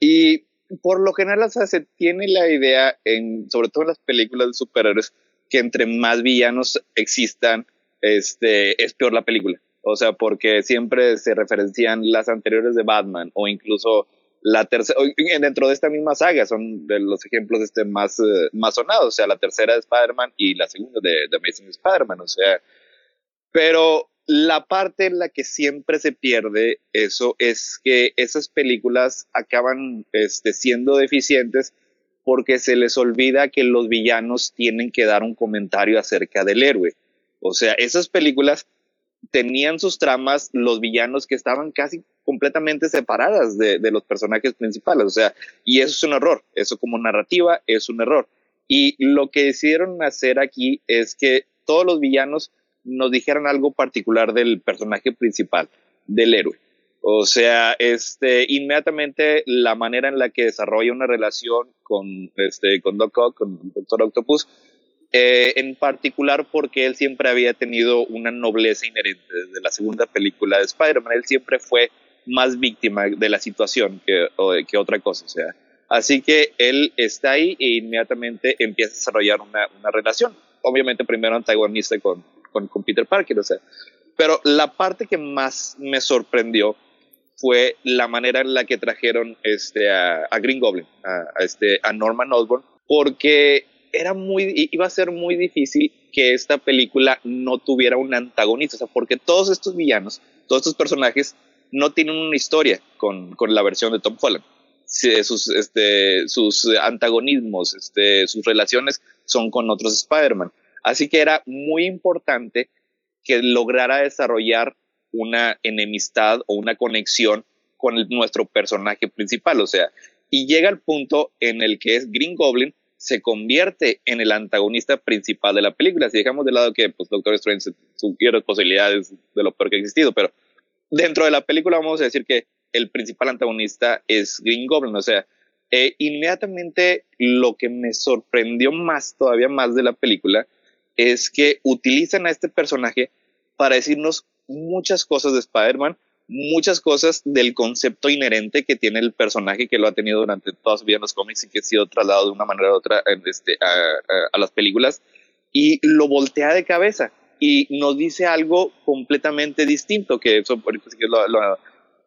y por lo general, o sea, se tiene la idea, en, sobre todo en las películas de superhéroes, que entre más villanos existan, este, es peor la película. O sea, porque siempre se referencian las anteriores de Batman o incluso la tercera, dentro de esta misma saga, son de los ejemplos este, más, eh, más sonados. O sea, la tercera de Spider-Man y la segunda de, de Amazing Spider-Man. O sea, pero la parte en la que siempre se pierde eso es que esas películas acaban este, siendo deficientes porque se les olvida que los villanos tienen que dar un comentario acerca del héroe. O sea, esas películas tenían sus tramas los villanos que estaban casi completamente separadas de, los personajes principales. O sea, y eso es un error. Eso como narrativa es un error. Y lo que decidieron hacer aquí es que todos los villanos nos dijeran algo particular del personaje principal, del héroe. O sea, este, inmediatamente la manera en la que desarrolla una relación con, este, con Doc Ock, con Doctor Octopus, eh, en particular porque él siempre había tenido una nobleza inherente desde la segunda película de Spider-Man. Él siempre fue más víctima de la situación que, que otra cosa. O sea, así que él está ahí e inmediatamente empieza a desarrollar una, una relación. Obviamente primero antagonista con, con, con, Peter Parker, o sea. Pero la parte que más me sorprendió fue la manera en la que trajeron este, a, a Green Goblin, a, a, este, a Norman Osborn, porque era muy, iba a ser muy difícil que esta película no tuviera un antagonista, o sea, porque todos estos villanos, todos estos personajes no tienen una historia con, con la versión de Tom Holland. Sus, este, sus antagonismos, este, sus relaciones son con otros Spider-Man. Así que era muy importante que lograra desarrollar una enemistad o una conexión con el, nuestro personaje principal. O sea, y llega el punto en el que es Green Goblin se convierte en el antagonista principal de la película. Si dejamos de lado que pues, Doctor Strange sugiere posibilidades de lo peor que ha existido, pero dentro de la película vamos a decir que el principal antagonista es Green Goblin. O sea, eh, inmediatamente lo que me sorprendió más, todavía más de la película, es que utilizan a este personaje para decirnos muchas cosas de Spider-Man, muchas cosas del concepto inherente que tiene el personaje que lo ha tenido durante toda su vida en los cómics y que ha sido trasladado de una manera u otra este, a, a, a, las películas y lo voltea de cabeza y nos dice algo completamente distinto que eso sí que lo, lo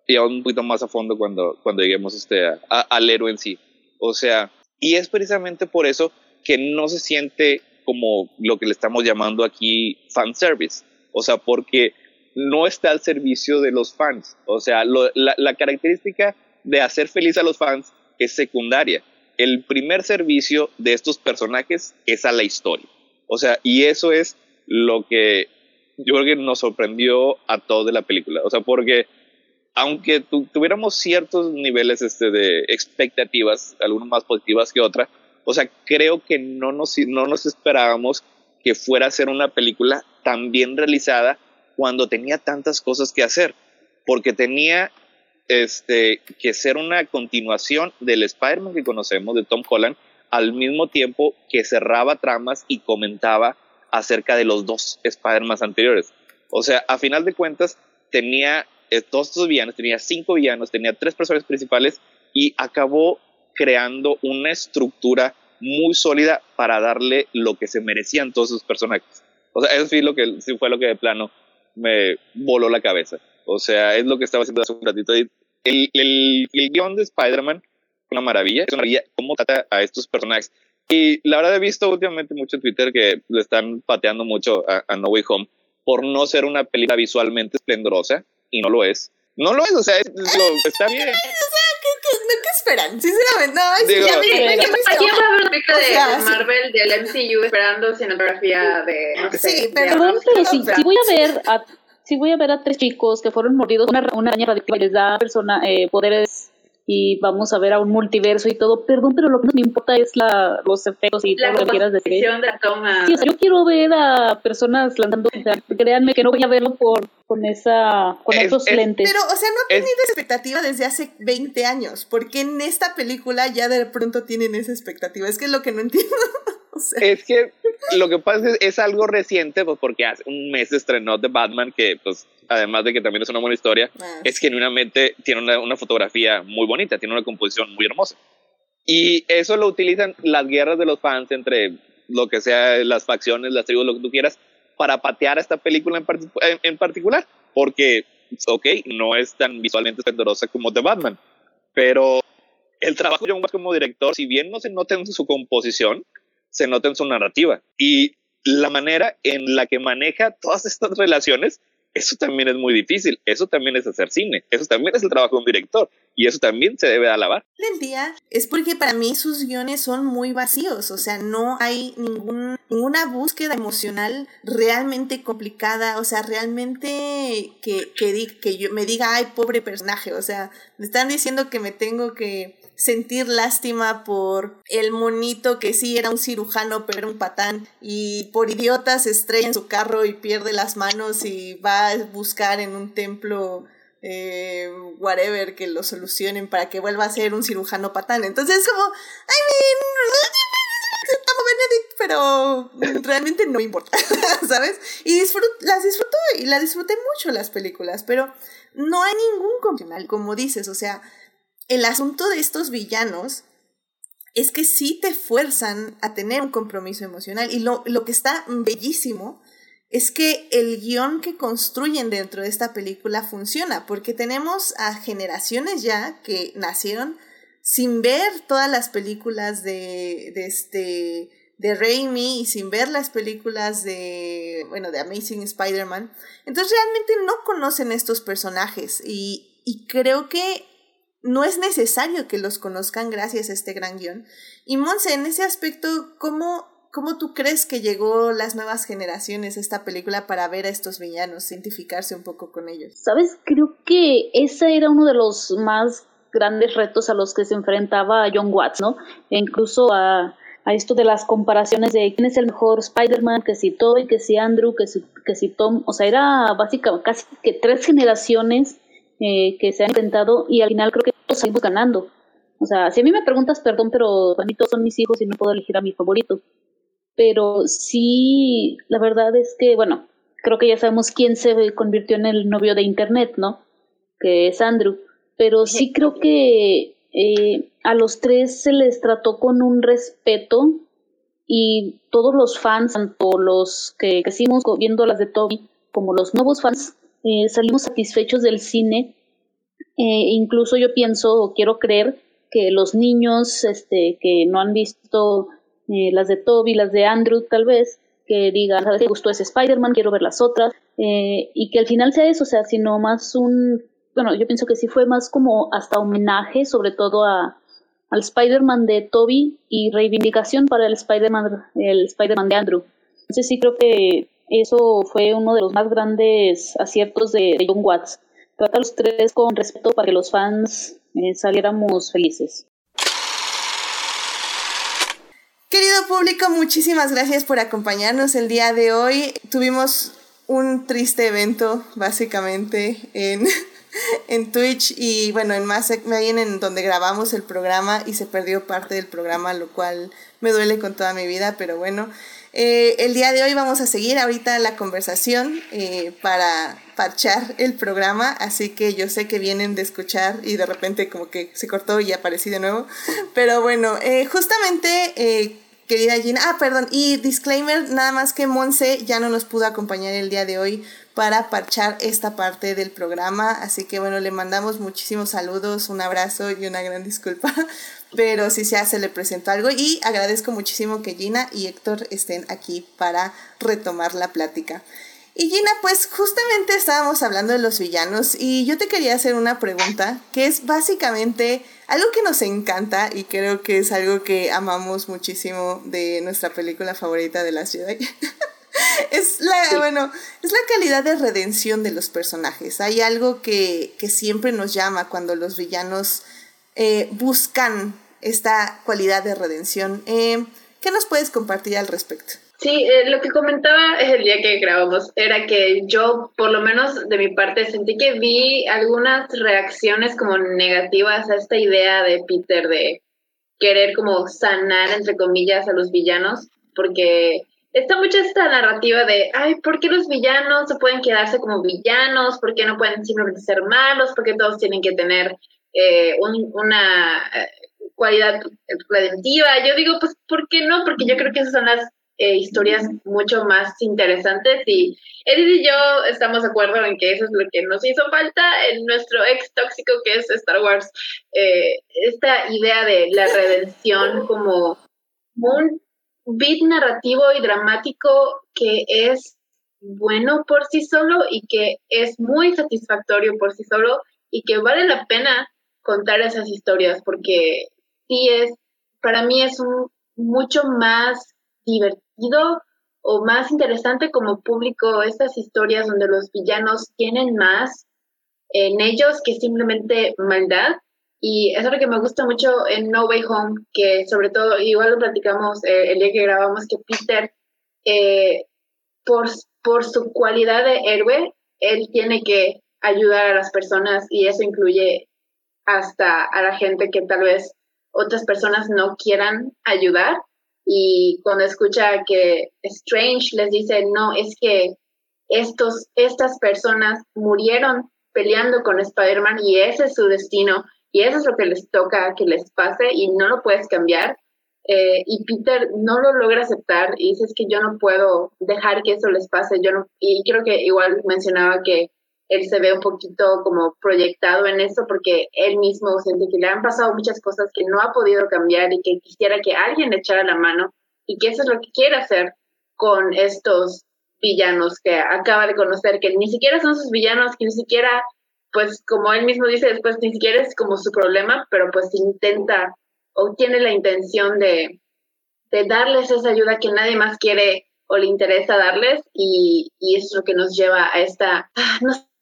llevamos un poquito más a fondo cuando, cuando lleguemos este, a, al héroe en sí. O sea, y es precisamente por eso que no se siente como lo que le estamos llamando aquí fan service. O sea, porque no está al servicio de los fans. O sea, la, característica de hacer feliz a los fans es secundaria. El primer servicio de estos personajes es a la historia. O sea, y eso es lo que yo creo que nos sorprendió a todos de la película. O sea, porque aunque tu, tuviéramos ciertos niveles este, de expectativas, algunas más positivas que otras, o sea, creo que no nos, no nos esperábamos que fuera a ser una película tan bien realizada cuando tenía tantas cosas que hacer, porque tenía este, que ser una continuación del Spider-Man que conocemos de Tom Holland, al mismo tiempo que cerraba tramas y comentaba acerca de los dos Spider-Man anteriores. O sea, a final de cuentas, tenía eh, todos estos villanos, tenía cinco villanos, tenía tres personajes principales y acabó creando una estructura muy sólida para darle lo que se merecían todos esos personajes. O sea, eso sí, lo que, sí fue lo que de plano me voló la cabeza. O sea, es lo que estaba haciendo hace un ratito. El, el, el guion de Spider-Man es una maravilla, es una maravilla cómo trata a estos personajes. Y la verdad he visto últimamente mucho en Twitter que le están pateando mucho a, No Way Home por no ser una película visualmente esplendorosa, y no lo es. No lo es, o sea, es, digo, está bien. ¿Qué, qué esperan? Sinceramente, no. Es Digo, ya Sí, me- aquí va a haber una película O sea, de sí. Marvel del MCU esperando cinematografía de no sé, Sí, de pero- Perdón, pero si, si voy a ver a si voy a ver a tres chicos que fueron mordidos por una, una araña radiactiva y les da persona, eh, poderes y vamos a ver a un multiverso y todo, perdón, pero lo que no me importa es la, los efectos y la todo lo que quieras decir. de la toma. Sí, o sea, yo quiero ver a personas lanzando, o sea, créanme que no voy a verlo por con esa con Es- esos es- lentes. Pero, o sea, no Es- tenido esa expectativa desde hace 20 años. porque en esta película ya de pronto tienen esa expectativa? Es que es lo que no entiendo. o sea, Es que lo que pasa es, es algo reciente, pues porque hace un mes estrenó The Batman, que pues además de que también es una buena historia, ah, es genuinamente tiene una, una fotografía muy bonita, tiene una composición muy hermosa. Y eso lo utilizan las guerras de los fans entre lo que sea, las facciones, las tribus, lo que tú quieras, para patear a esta película en, en, particular. Porque, ok, no es tan visualmente esplendorosa como The Batman, pero el trabajo de John Watts como director, si bien no se nota en su composición, se nota en su narrativa. Y la manera en la que maneja todas estas relaciones eso también es muy difícil, eso también es hacer cine, eso también es el trabajo de un director y eso también se debe alabar. Es porque para mí sus guiones son muy vacíos, o sea, no hay ningún, ninguna búsqueda emocional realmente complicada, o sea, realmente que, que, que yo me diga, ay, pobre personaje, o sea, me están diciendo que me tengo que sentir lástima por el monito que sí era un cirujano pero era un patán y por idiota se estrella en su carro y pierde las manos y va a buscar en un templo eh, whatever que lo solucionen para que vuelva a ser un cirujano patán. Entonces como, I mean, Benedict, pero realmente no importa, ¿sabes? Y las disfruto y las disfruté mucho las películas, pero no hay ningún convencional, como dices, o sea, el asunto de estos villanos es que sí te fuerzan a tener un compromiso emocional. Y lo, lo que está bellísimo es que el guion que construyen dentro de esta película funciona, porque tenemos a generaciones ya que nacieron sin ver todas las películas de, de este de Raimi y sin ver las películas de, bueno, de Amazing Spider-Man. Entonces realmente no conocen estos personajes y, y creo que no es necesario que los conozcan gracias a este gran guion. Y Monse, en ese aspecto, ¿cómo, ¿cómo tú crees que llegó las nuevas generaciones esta película para ver a estos villanos, identificarse un poco con ellos? Sabes, creo que ese era uno de los más grandes retos a los que se enfrentaba John Watts, ¿no? E incluso a, a esto de las comparaciones de quién es el mejor Spider-Man, que si Toby, que si Andrew, que si, que si Tom, o sea, era básicamente casi que tres generaciones eh, que se han intentado y al final creo que todos salimos ganando. O sea, si a mí me preguntas, perdón, pero para mí todos son mis hijos y no puedo elegir a mi favorito. Pero sí, la verdad es que, bueno, creo que ya sabemos quién se convirtió en el novio de Internet, ¿no? Que es Andrew. Pero sí creo que eh, a los tres se les trató con un respeto y todos los fans, tanto los que crecimos viendo las de Toby como los nuevos fans, eh, salimos satisfechos del cine. Eh, incluso yo pienso o quiero creer que los niños este, que no han visto eh, las de Toby, las de Andrew tal vez, que digan, ¿sabes qué gustó ese Spider-Man? Quiero ver las otras. y que al final sea eso, o sea, sino más un, bueno, yo pienso que sí fue más como hasta homenaje, sobre todo a, al Spider-Man de Toby y reivindicación para el Spider-Man el Spider de Andrew. Entonces sí creo que eso fue uno de los más grandes aciertos de, John Watts. Trata a los tres con respeto para que los fans eh, saliéramos felices. Querido público, muchísimas gracias por acompañarnos el día de hoy. Tuvimos un triste evento, básicamente, en, en Twitch y bueno, en más en donde grabamos el programa y se perdió parte del programa, lo cual me duele con toda mi vida, pero bueno, eh, el día de hoy vamos a seguir ahorita la conversación eh, para parchar el programa, así que yo sé que vienen de escuchar y de repente como que se cortó y aparecí de nuevo. Pero bueno, eh, justamente, querida Gina, ah, perdón, y disclaimer, nada más que Monse ya no nos pudo acompañar el día de hoy para parchar esta parte del programa, así que bueno, le mandamos muchísimos saludos, un abrazo y una gran disculpa pero si se hace le presento algo y agradezco muchísimo que Gina y Héctor estén aquí para retomar la plática. Y Gina, pues justamente estábamos hablando de los villanos y yo te quería hacer una pregunta que es básicamente algo que nos encanta y creo que es algo que amamos muchísimo de nuestra película favorita de la ciudad. es la, bueno, es la calidad de redención de los personajes. Hay algo que, que siempre nos llama cuando los villanos eh, buscan esta cualidad de redención. Eh, ¿Qué nos puedes compartir al respecto? Sí, eh, lo que comentaba el día que grabamos era que yo, por lo menos de mi parte, sentí que vi algunas reacciones como negativas a esta idea de Peter de querer como sanar, entre comillas, a los villanos, porque está mucha esta narrativa de, ay, ¿por qué los villanos se pueden quedarse como villanos? ¿Por qué no pueden simplemente ser malos? ¿Por qué todos tienen que tener eh, una cualidad redentiva. Yo digo, pues, ¿por qué no? Porque yo creo que esas son las eh, historias mucho más interesantes y Edith y yo estamos de acuerdo en que eso es lo que nos hizo falta en nuestro ex tóxico que es Star Wars. Eh, esta idea de la redención como un beat narrativo y dramático que es bueno por sí solo y que es muy satisfactorio por sí solo y que vale la pena contar esas historias porque sí es, para mí es un mucho más divertido o más interesante como público estas historias donde los villanos tienen más en ellos que simplemente maldad. Y eso es lo que me gusta mucho en No Way Home, que sobre todo, igual lo platicamos eh, el día que grabamos, que Peter, eh, por, por su cualidad de héroe, él tiene que ayudar a las personas y eso incluye hasta a la gente que tal vez otras personas no quieran ayudar y cuando escucha que Strange les dice, no, es que estos, estas personas murieron peleando con Spider-Man y ese es su destino y eso es lo que les toca que les pase y no lo puedes cambiar. Eh, y Peter no lo logra aceptar y dice es que yo no puedo dejar que eso les pase. Yo no, y creo que igual mencionaba que él se ve un poquito como proyectado en eso porque él mismo siente que le han pasado muchas cosas que no ha podido cambiar y que quisiera que alguien le echara la mano y que eso es lo que quiere hacer con estos villanos que acaba de conocer, que ni siquiera son sus villanos, que ni siquiera, pues como él mismo dice después, ni siquiera es como su problema, pero pues intenta o tiene la intención de, de darles esa ayuda que nadie más quiere o le interesa darles y, y eso es lo que nos lleva a esta, ah,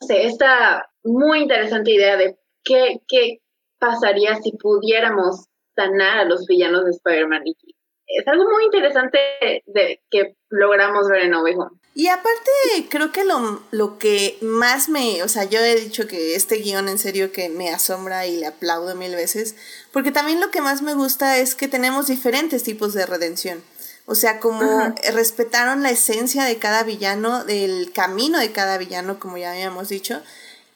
esta muy interesante idea de qué, qué pasaría si pudiéramos sanar a los villanos de Spider-Man. Es algo muy interesante de, que logramos ver en No Y aparte, creo que lo, lo que más me, o sea, yo he dicho que este guion en serio que me asombra y le aplaudo mil veces, porque también lo que más me gusta es que tenemos diferentes tipos de redención. O sea, como respetaron la esencia de cada villano, del camino de cada villano, como ya habíamos dicho,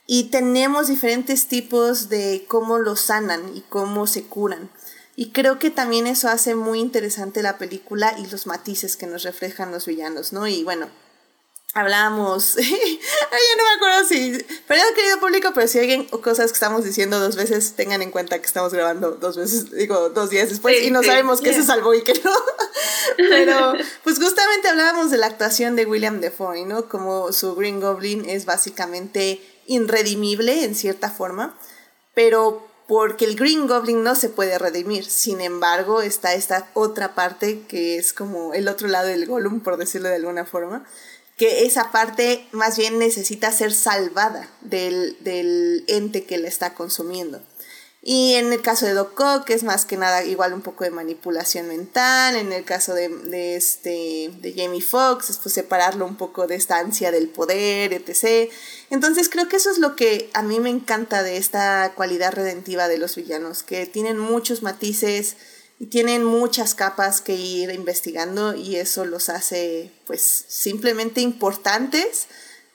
y tenemos diferentes tipos de cómo lo sanan y cómo se curan. Y creo que también eso hace muy interesante la película y los matices que nos reflejan los villanos, ¿no? Y bueno, hablábamos, ya no me acuerdo si, perdón querido público, pero si alguien o cosas que estamos diciendo dos veces, tengan en cuenta que estamos grabando dos veces, digo, dos días después y no sabemos qué se salvó y qué no. pero pues justamente hablábamos de la actuación de William Defoe, ¿no? Como su Green Goblin es básicamente irredimible en cierta forma, pero porque el Green Goblin no se puede redimir. Sin embargo, está esta otra parte que es como el otro lado del Gollum, por decirlo de alguna forma, que esa parte más bien necesita ser salvada del, ente que la está consumiendo. Y en el caso de Doc Ock es más que nada igual un poco de manipulación mental. En el caso de, este, de Jamie Foxx es pues separarlo un poco de esta ansia del poder, etc. Entonces creo que eso es lo que a mí me encanta de esta cualidad redentiva de los villanos, que tienen muchos matices, tienen muchas capas que ir investigando y eso los hace pues simplemente importantes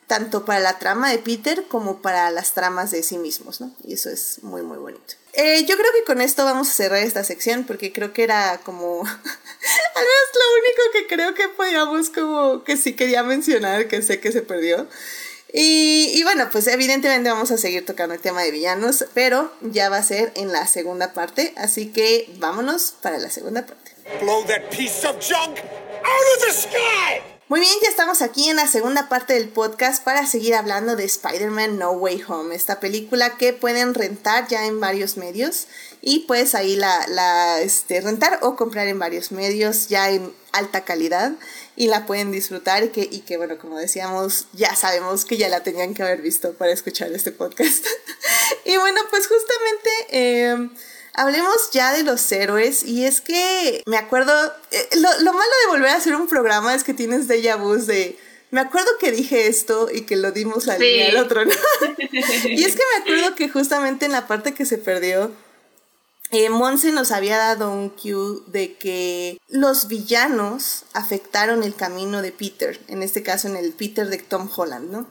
tanto para la trama de Peter como para las tramas de sí mismos, ¿no? Y eso es muy muy bonito. Eh, yo creo que con esto vamos a cerrar esta sección porque creo que era como al menos lo único que creo que podíamos como que sí quería mencionar que sé que se perdió y, bueno, pues evidentemente vamos a seguir tocando el tema de villanos, pero ya va a ser en la segunda parte, así que vámonos para la segunda parte. Muy bien, ya estamos aquí en la segunda parte del podcast para seguir hablando de Spider-Man No Way Home, esta película que pueden rentar ya en varios medios y pues ahí la, este, rentar o comprar en varios medios ya en alta calidad y la pueden disfrutar y que, y que, bueno, como decíamos, ya sabemos que ya la tenían que haber visto para escuchar este podcast. y bueno, pues justamente em, hablemos ya de los héroes y es que me acuerdo, eh, lo, malo de volver a hacer un programa es que tienes déjà vu de... Me acuerdo que dije esto y que lo dimos al, al otro, ¿no? y es que me acuerdo que justamente en la parte que se perdió, eh, Monse nos había dado un cue de que los villanos afectaron el camino de Peter, en este caso en el Peter de Tom Holland, ¿no?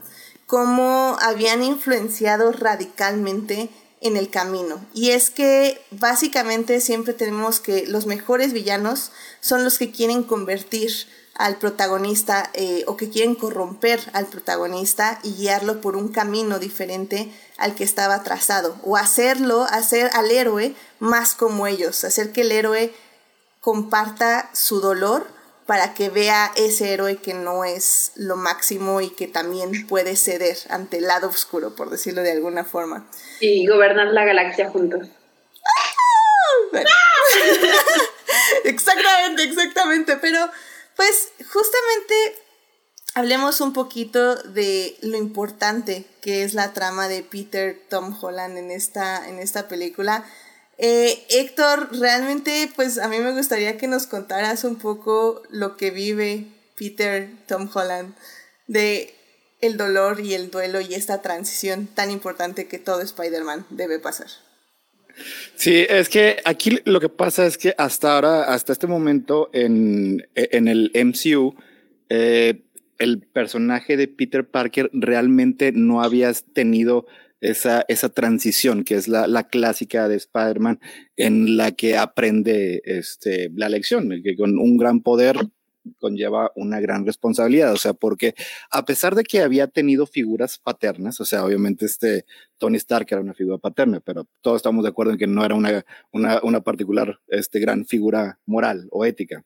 Cómo habían influenciado radicalmente en el camino. Y es que básicamente siempre tenemos que los mejores villanos son los que quieren convertir al protagonista eh, o que quieren corromper al protagonista y guiarlo por un camino diferente al que estaba trazado o hacerlo, hacer al héroe más como ellos, hacer que el héroe comparta su dolor para que vea ese héroe que no es lo máximo y que también puede ceder ante el lado oscuro, por decirlo de alguna forma. Y gobernar la galaxia juntos. exactamente, exactamente, pero pues justamente hablemos un poquito de lo importante que es la trama de Peter Tom Holland en esta, en esta película. Eh, Héctor, realmente pues a mí me gustaría que nos contaras un poco lo que vive Peter Tom Holland de el dolor y el duelo y esta transición tan importante que todo Spider-Man debe pasar. Sí, es que aquí lo que pasa es que hasta ahora, hasta este momento en, en el MCU, eh, el personaje de Peter Parker realmente no había tenido esa, esa transición que es la, la clásica de Spider-Man en la que aprende este, la lección, que con un gran poder conlleva una gran responsabilidad, o sea, porque a pesar de que había tenido figuras paternas, o sea, obviamente este Tony Stark era una figura paterna, pero todos estamos de acuerdo en que no era una, una, una particular, este, gran figura moral o ética.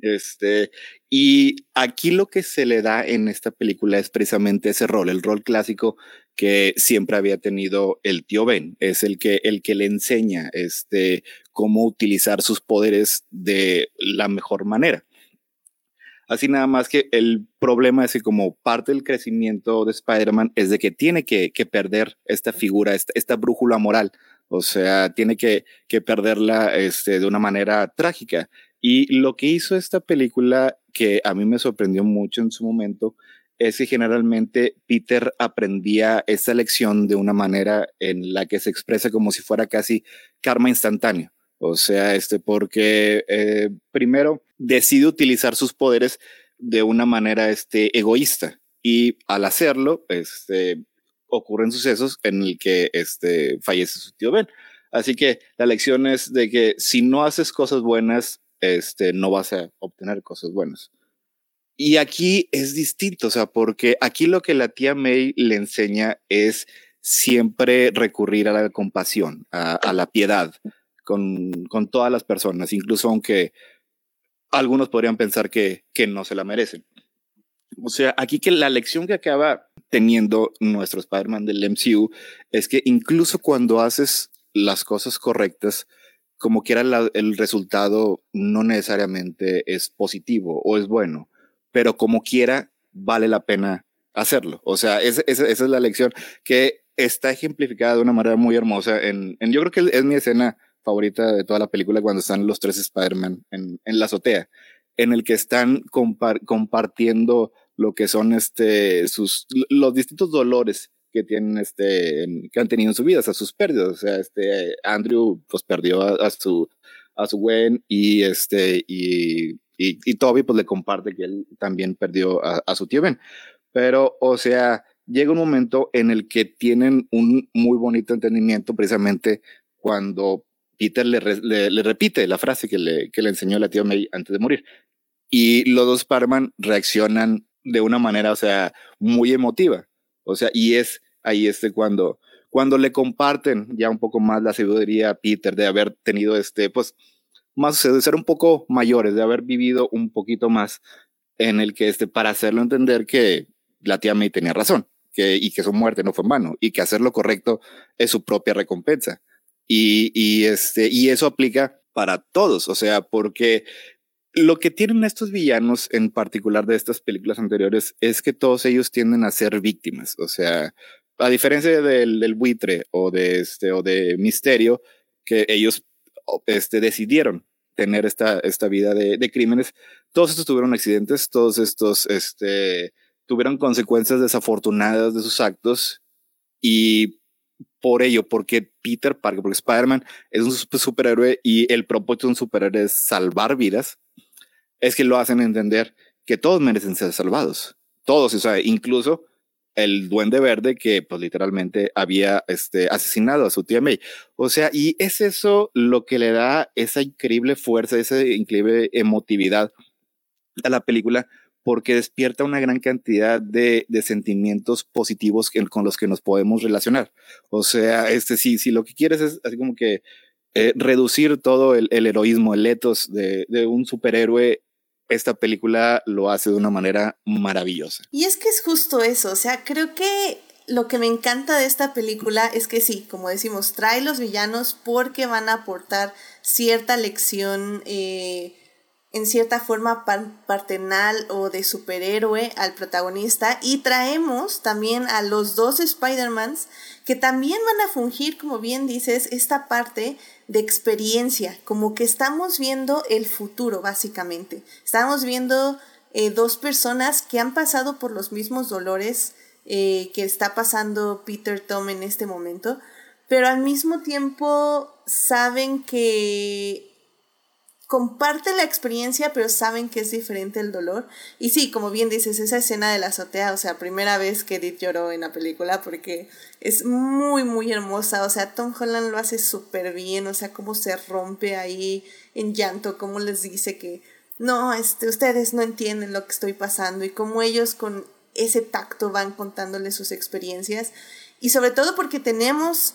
Este, y aquí lo que se le da en esta película es precisamente ese rol, el rol clásico que siempre había tenido el tío Ben, es el que, el que le enseña este, cómo utilizar sus poderes de la mejor manera. Así nada más que el problema es que como parte del crecimiento de Spider-Man es de que tiene que, que perder esta figura, esta, esta, brújula moral. O sea, tiene que, que perderla este, de una manera trágica. Y lo que hizo esta película, que a mí me sorprendió mucho en su momento, es que generalmente Peter aprendía esta lección de una manera en la que se expresa como si fuera casi karma instantáneo. O sea, este, porque eh, primero decide utilizar sus poderes de una manera este, egoísta y al hacerlo, este, ocurren sucesos en el que este, fallece su tío Ben. Así que la lección es de que si no haces cosas buenas, este, no vas a obtener cosas buenas. Y aquí es distinto, o sea, porque aquí lo que la tía May le enseña es siempre recurrir a la compasión, a, a la piedad, con, con todas las personas, incluso aunque algunos podrían pensar que, que no se la merecen. O sea, aquí que la lección que acaba teniendo nuestro Spider-Man del MCU es que incluso cuando haces las cosas correctas, como quiera el resultado no necesariamente es positivo o es bueno, pero como quiera vale la pena hacerlo. O sea, esa, esa, esa es la lección que está ejemplificada de una manera muy hermosa en, en yo creo que es mi escena favorita de toda la película cuando están los tres Spider-Man en, en, la azotea, en el que están compar compartiendo lo que son este, sus, los distintos dolores que tienen este, que han tenido en su vida, o sea, sus pérdidas. O sea, este, Andrew pues perdió a, a su, a su Gwen y este, y, y, y, Toby pues le comparte que él también perdió a, a su tío Ben. Pero, o sea, llega un momento en el que tienen un muy bonito entendimiento precisamente cuando Peter le, repite la frase que le, que le enseñó la tía May antes de morir. Y los dos Parman reaccionan de una manera, o sea, muy emotiva. O sea, y es ahí este cuando, cuando le comparten ya un poco más la sabiduría a Peter de haber tenido este, pues, más, de ser un poco mayores, de haber vivido un poquito más en el que este, para hacerlo entender que la tía May tenía razón, que, y que su muerte no fue en vano, y que hacer lo correcto es su propia recompensa. Y, este, y eso aplica para todos, o sea, porque lo que tienen estos villanos, en particular de estas películas anteriores, es que todos ellos tienden a ser víctimas, o sea, a diferencia del, del buitre o de, este, o de Misterio, que ellos este, decidieron tener esta, esta vida de, de crímenes, todos estos tuvieron accidentes, todos estos este, tuvieron consecuencias desafortunadas de sus actos y por ello, porque Peter Parker, porque Spider-Man es un superhéroe y el propósito de un superhéroe es salvar vidas, es que lo hacen entender que todos merecen ser salvados. Todos, o sea, incluso el duende verde que pues literalmente había este, asesinado a su tía May. O sea, y es eso lo que le da esa increíble fuerza, esa increíble emotividad a la película, porque despierta una gran cantidad de, de sentimientos positivos con los que nos podemos relacionar. O sea, este, si, si lo que quieres es así como que eh, reducir todo el, el, heroísmo, el etos de, de un superhéroe esta película lo hace de una manera maravillosa. Y es que es justo eso, o sea, creo que lo que me encanta de esta película es que sí, como decimos, trae los villanos porque van a aportar cierta lección eh, en cierta forma paternal o de superhéroe al protagonista y traemos también a los dos Spider-Mans que también van a fungir, como bien dices, esta parte de experiencia, como que estamos viendo el futuro, básicamente. Estamos viendo eh, dos personas que han pasado por los mismos dolores eh, que está pasando Peter Tom en este momento, pero al mismo tiempo saben que comparten la experiencia, pero saben que es diferente el dolor. Y sí, como bien dices, esa escena de la azotea, o sea, primera vez que Edith lloró en la película porque es muy, muy hermosa. O sea, Tom Holland lo hace súper bien, o sea, cómo se rompe ahí en llanto, cómo les dice que no, este, ustedes no entienden lo que estoy pasando y cómo ellos con ese tacto van contándole sus experiencias. Y sobre todo porque tenemos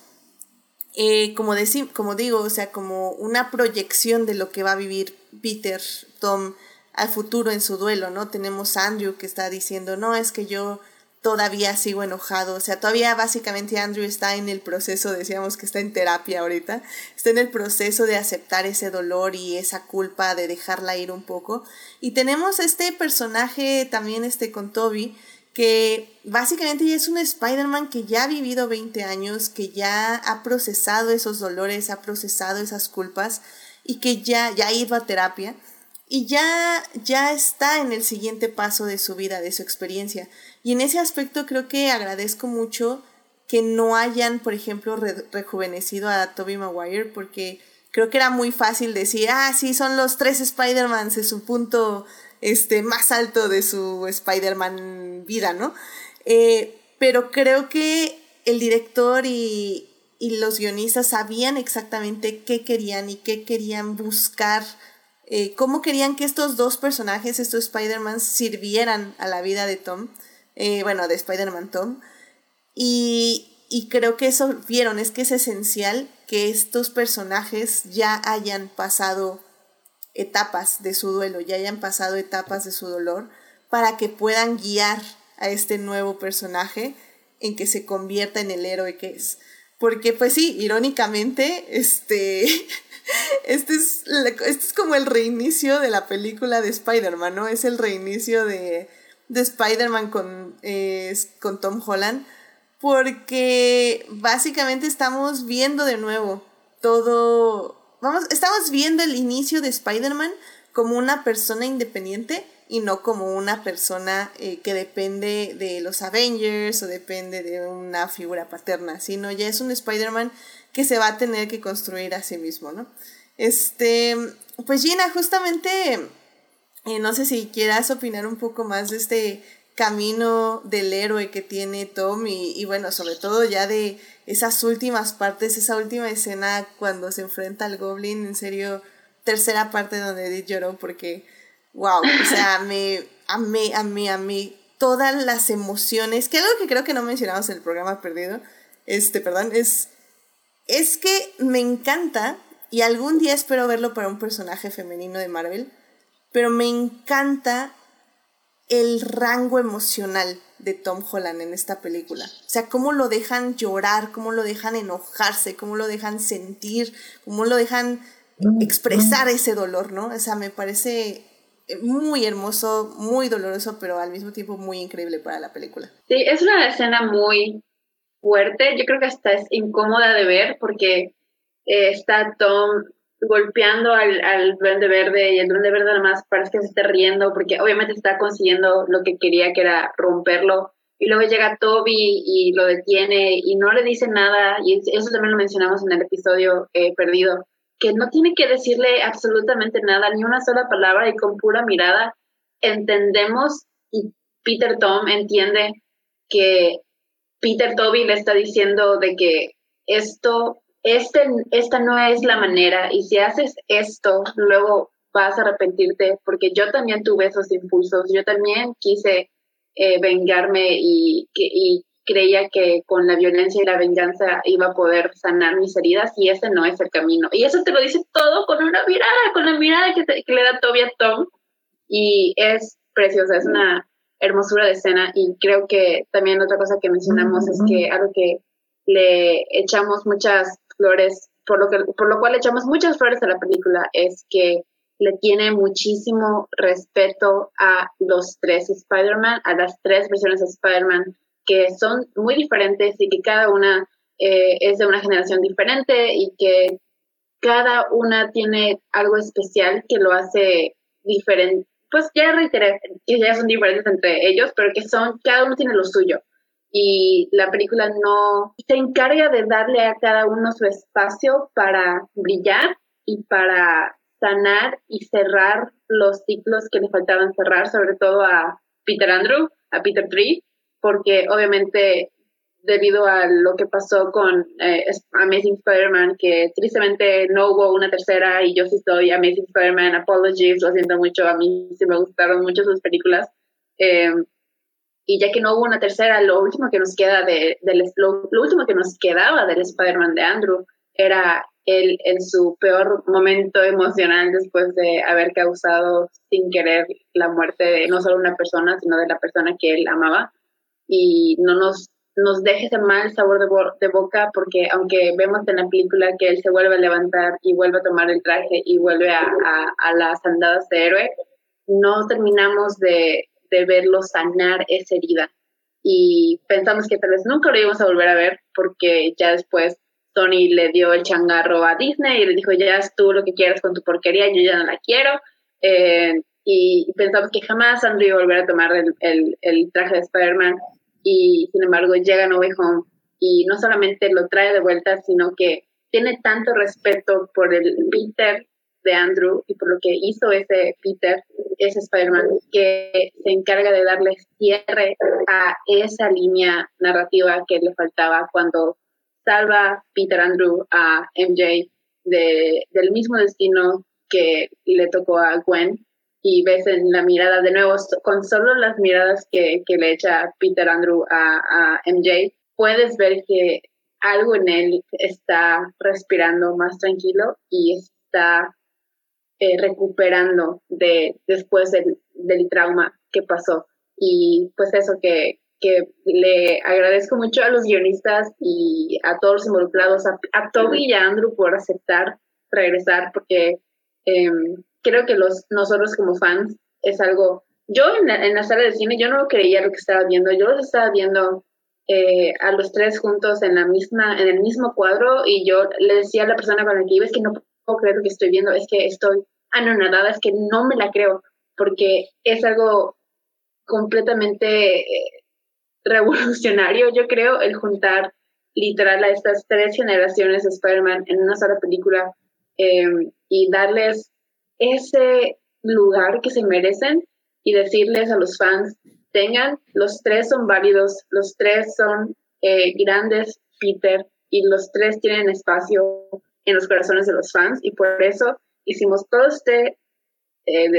eh, como, como digo, o sea, como una proyección de lo que va a vivir Peter, Tom, al futuro en su duelo, ¿no? Tenemos Andrew que está diciendo, no, es que yo todavía sigo enojado, o sea, todavía básicamente Andrew está en el proceso, decíamos que está en terapia ahorita, está en el proceso de aceptar ese dolor y esa culpa de dejarla ir un poco. Y tenemos este personaje también este con Toby, que básicamente es un Spider-Man que ya ha vivido 20 años, que ya ha procesado esos dolores, ha procesado esas culpas y que ya, ya ha ido a terapia y ya, ya está en el siguiente paso de su vida, de su experiencia. Y en ese aspecto creo que agradezco mucho que no hayan, por ejemplo, rejuvenecido a Tobey Maguire, porque creo que era muy fácil decir, ah, sí, son los tres Spider-Mans en su punto este, más alto de su Spider-Man vida, ¿no? Eh, pero creo que el director y, y, los guionistas sabían exactamente qué querían y qué querían buscar, eh, cómo querían que estos dos personajes, estos Spider-Man, sirvieran a la vida de Tom, eh, bueno, de Spider-Man Tom. Y, y creo que eso vieron, es que es esencial que estos personajes ya hayan pasado etapas de su duelo, ya hayan pasado etapas de su dolor, para que puedan guiar a este nuevo personaje en que se convierta en el héroe que es. Porque pues sí, irónicamente, este, este, es, este es como el reinicio de la película de Spider-Man, ¿no? Es el reinicio de, de Spider-Man con, con Tom Holland, porque básicamente estamos viendo de nuevo todo vamos, estamos viendo el inicio de Spider-Man como una persona independiente y no como una persona eh, que depende de los Avengers o depende de una figura paterna, sino ya es un Spider-Man que se va a tener que construir a sí mismo, ¿no? Este, pues Gina, justamente, eh, no sé si quieras opinar un poco más de este camino del héroe que tiene Tom y, y bueno, sobre todo ya de esas últimas partes, esa última escena cuando se enfrenta al Goblin, en serio, tercera parte donde Edith lloró porque, wow, o sea, me amé, amé, amé todas las emociones, que algo que creo que no mencionamos en el programa perdido, este, perdón, es, es que me encanta y algún día espero verlo para un personaje femenino de Marvel, pero me encanta el rango emocional de Tom Holland en esta película. O sea, cómo lo dejan llorar, cómo lo dejan enojarse, cómo lo dejan sentir, cómo lo dejan expresar ese dolor, ¿no? O sea, me parece muy hermoso, muy doloroso, pero al mismo tiempo muy increíble para la película. Sí, es una escena muy fuerte. Yo creo que hasta es incómoda de ver porque eh, está Tom golpeando al, al duende verde y el duende verde además parece que se está riendo porque obviamente está consiguiendo lo que quería que era romperlo. Y luego llega Toby y lo detiene y no le dice nada. Y eso también lo mencionamos en el episodio eh, perdido que no tiene que decirle absolutamente nada ni una sola palabra y con pura mirada entendemos y Peter Tom entiende que Peter Toby le está diciendo de que esto, este, esta no es la manera y si haces esto, luego vas a arrepentirte porque yo también tuve esos impulsos, yo también quise eh, vengarme y, y creía que con la violencia y la venganza iba a poder sanar mis heridas y ese no es el camino. Y eso te lo dice todo con una mirada, con la mirada que, que le da Toby a Tom. Y es preciosa, es una hermosura de escena y creo que también otra cosa que mencionamos es que algo que le echamos muchas flores, por lo, que, por lo cual le echamos muchas flores a la película, es que le tiene muchísimo respeto a los tres Spider-Man, a las tres versiones de Spider-Man, que son muy diferentes y que cada una eh, es de una generación diferente y que cada una tiene algo especial que lo hace diferente, pues ya reiteré que ya son diferentes entre ellos, pero que son, cada uno tiene lo suyo. Y la película no se encarga de darle a cada uno su espacio para brillar y para sanar y cerrar los ciclos que le faltaban cerrar, sobre todo a Peter Andrew, a Peter Tree, porque obviamente debido a lo que pasó con eh, Amazing Spider-Man, que tristemente no hubo una tercera y yo sí soy Amazing Spider-Man, Apologies, lo siento mucho, a mí sí me gustaron mucho sus películas. Eh, y ya que no hubo una tercera, lo último que nos queda de, lo, último que nos quedaba del Spider-Man de Andrew era él en su peor momento emocional después de haber causado sin querer la muerte de no solo una persona, sino de la persona que él amaba. Y no nos nos deje ese mal sabor de, boca porque aunque vemos en la película que él se vuelve a levantar y vuelve a tomar el traje y vuelve a, las andadas de héroe, no terminamos de, verlo sanar esa herida. Y pensamos que tal vez nunca lo íbamos a volver a ver porque ya después Tony le dio el changarro a Disney y le dijo, ya es tú lo que quieras con tu porquería, yo ya no la quiero. Eh, y pensamos que jamás Andrew iba a volver a tomar el, el, traje de Spider-Man y sin embargo llega No Way Home y no solamente lo trae de vuelta, sino que tiene tanto respeto por el Peter de Andrew y por lo que hizo ese Peter, ese Spider-Man, que se encarga de darle cierre a esa línea narrativa que le faltaba cuando salva Peter Andrew a MJ de, del mismo destino que le tocó a Gwen y ves en la mirada de nuevo, con solo las miradas que, que le echa Peter Andrew a, a, MJ, puedes ver que algo en él está respirando más tranquilo y está eh, recuperando de, después del, del, trauma que pasó. Y pues eso que, que le agradezco mucho a los guionistas y a todos los involucrados, a, a Toby y a Andrew por aceptar regresar, porque eh, creo que los, nosotros como fans es algo, yo en la, en la sala de cine yo no creía lo que estaba viendo, yo los estaba viendo eh, a los tres juntos en la misma, en el mismo cuadro y yo le decía a la persona con la que iba es que no puedo creer lo que estoy viendo, es que estoy anonadada, es que no me la creo, porque es algo completamente eh, revolucionario, yo creo, el juntar literal a estas tres generaciones de Spider-Man en una sola película eh, y darles ese lugar que se merecen y decirles a los fans, tengan, los tres son válidos, los tres son eh, grandes, Peter, y los tres tienen espacio en los corazones de los fans y por eso hicimos todo este eh,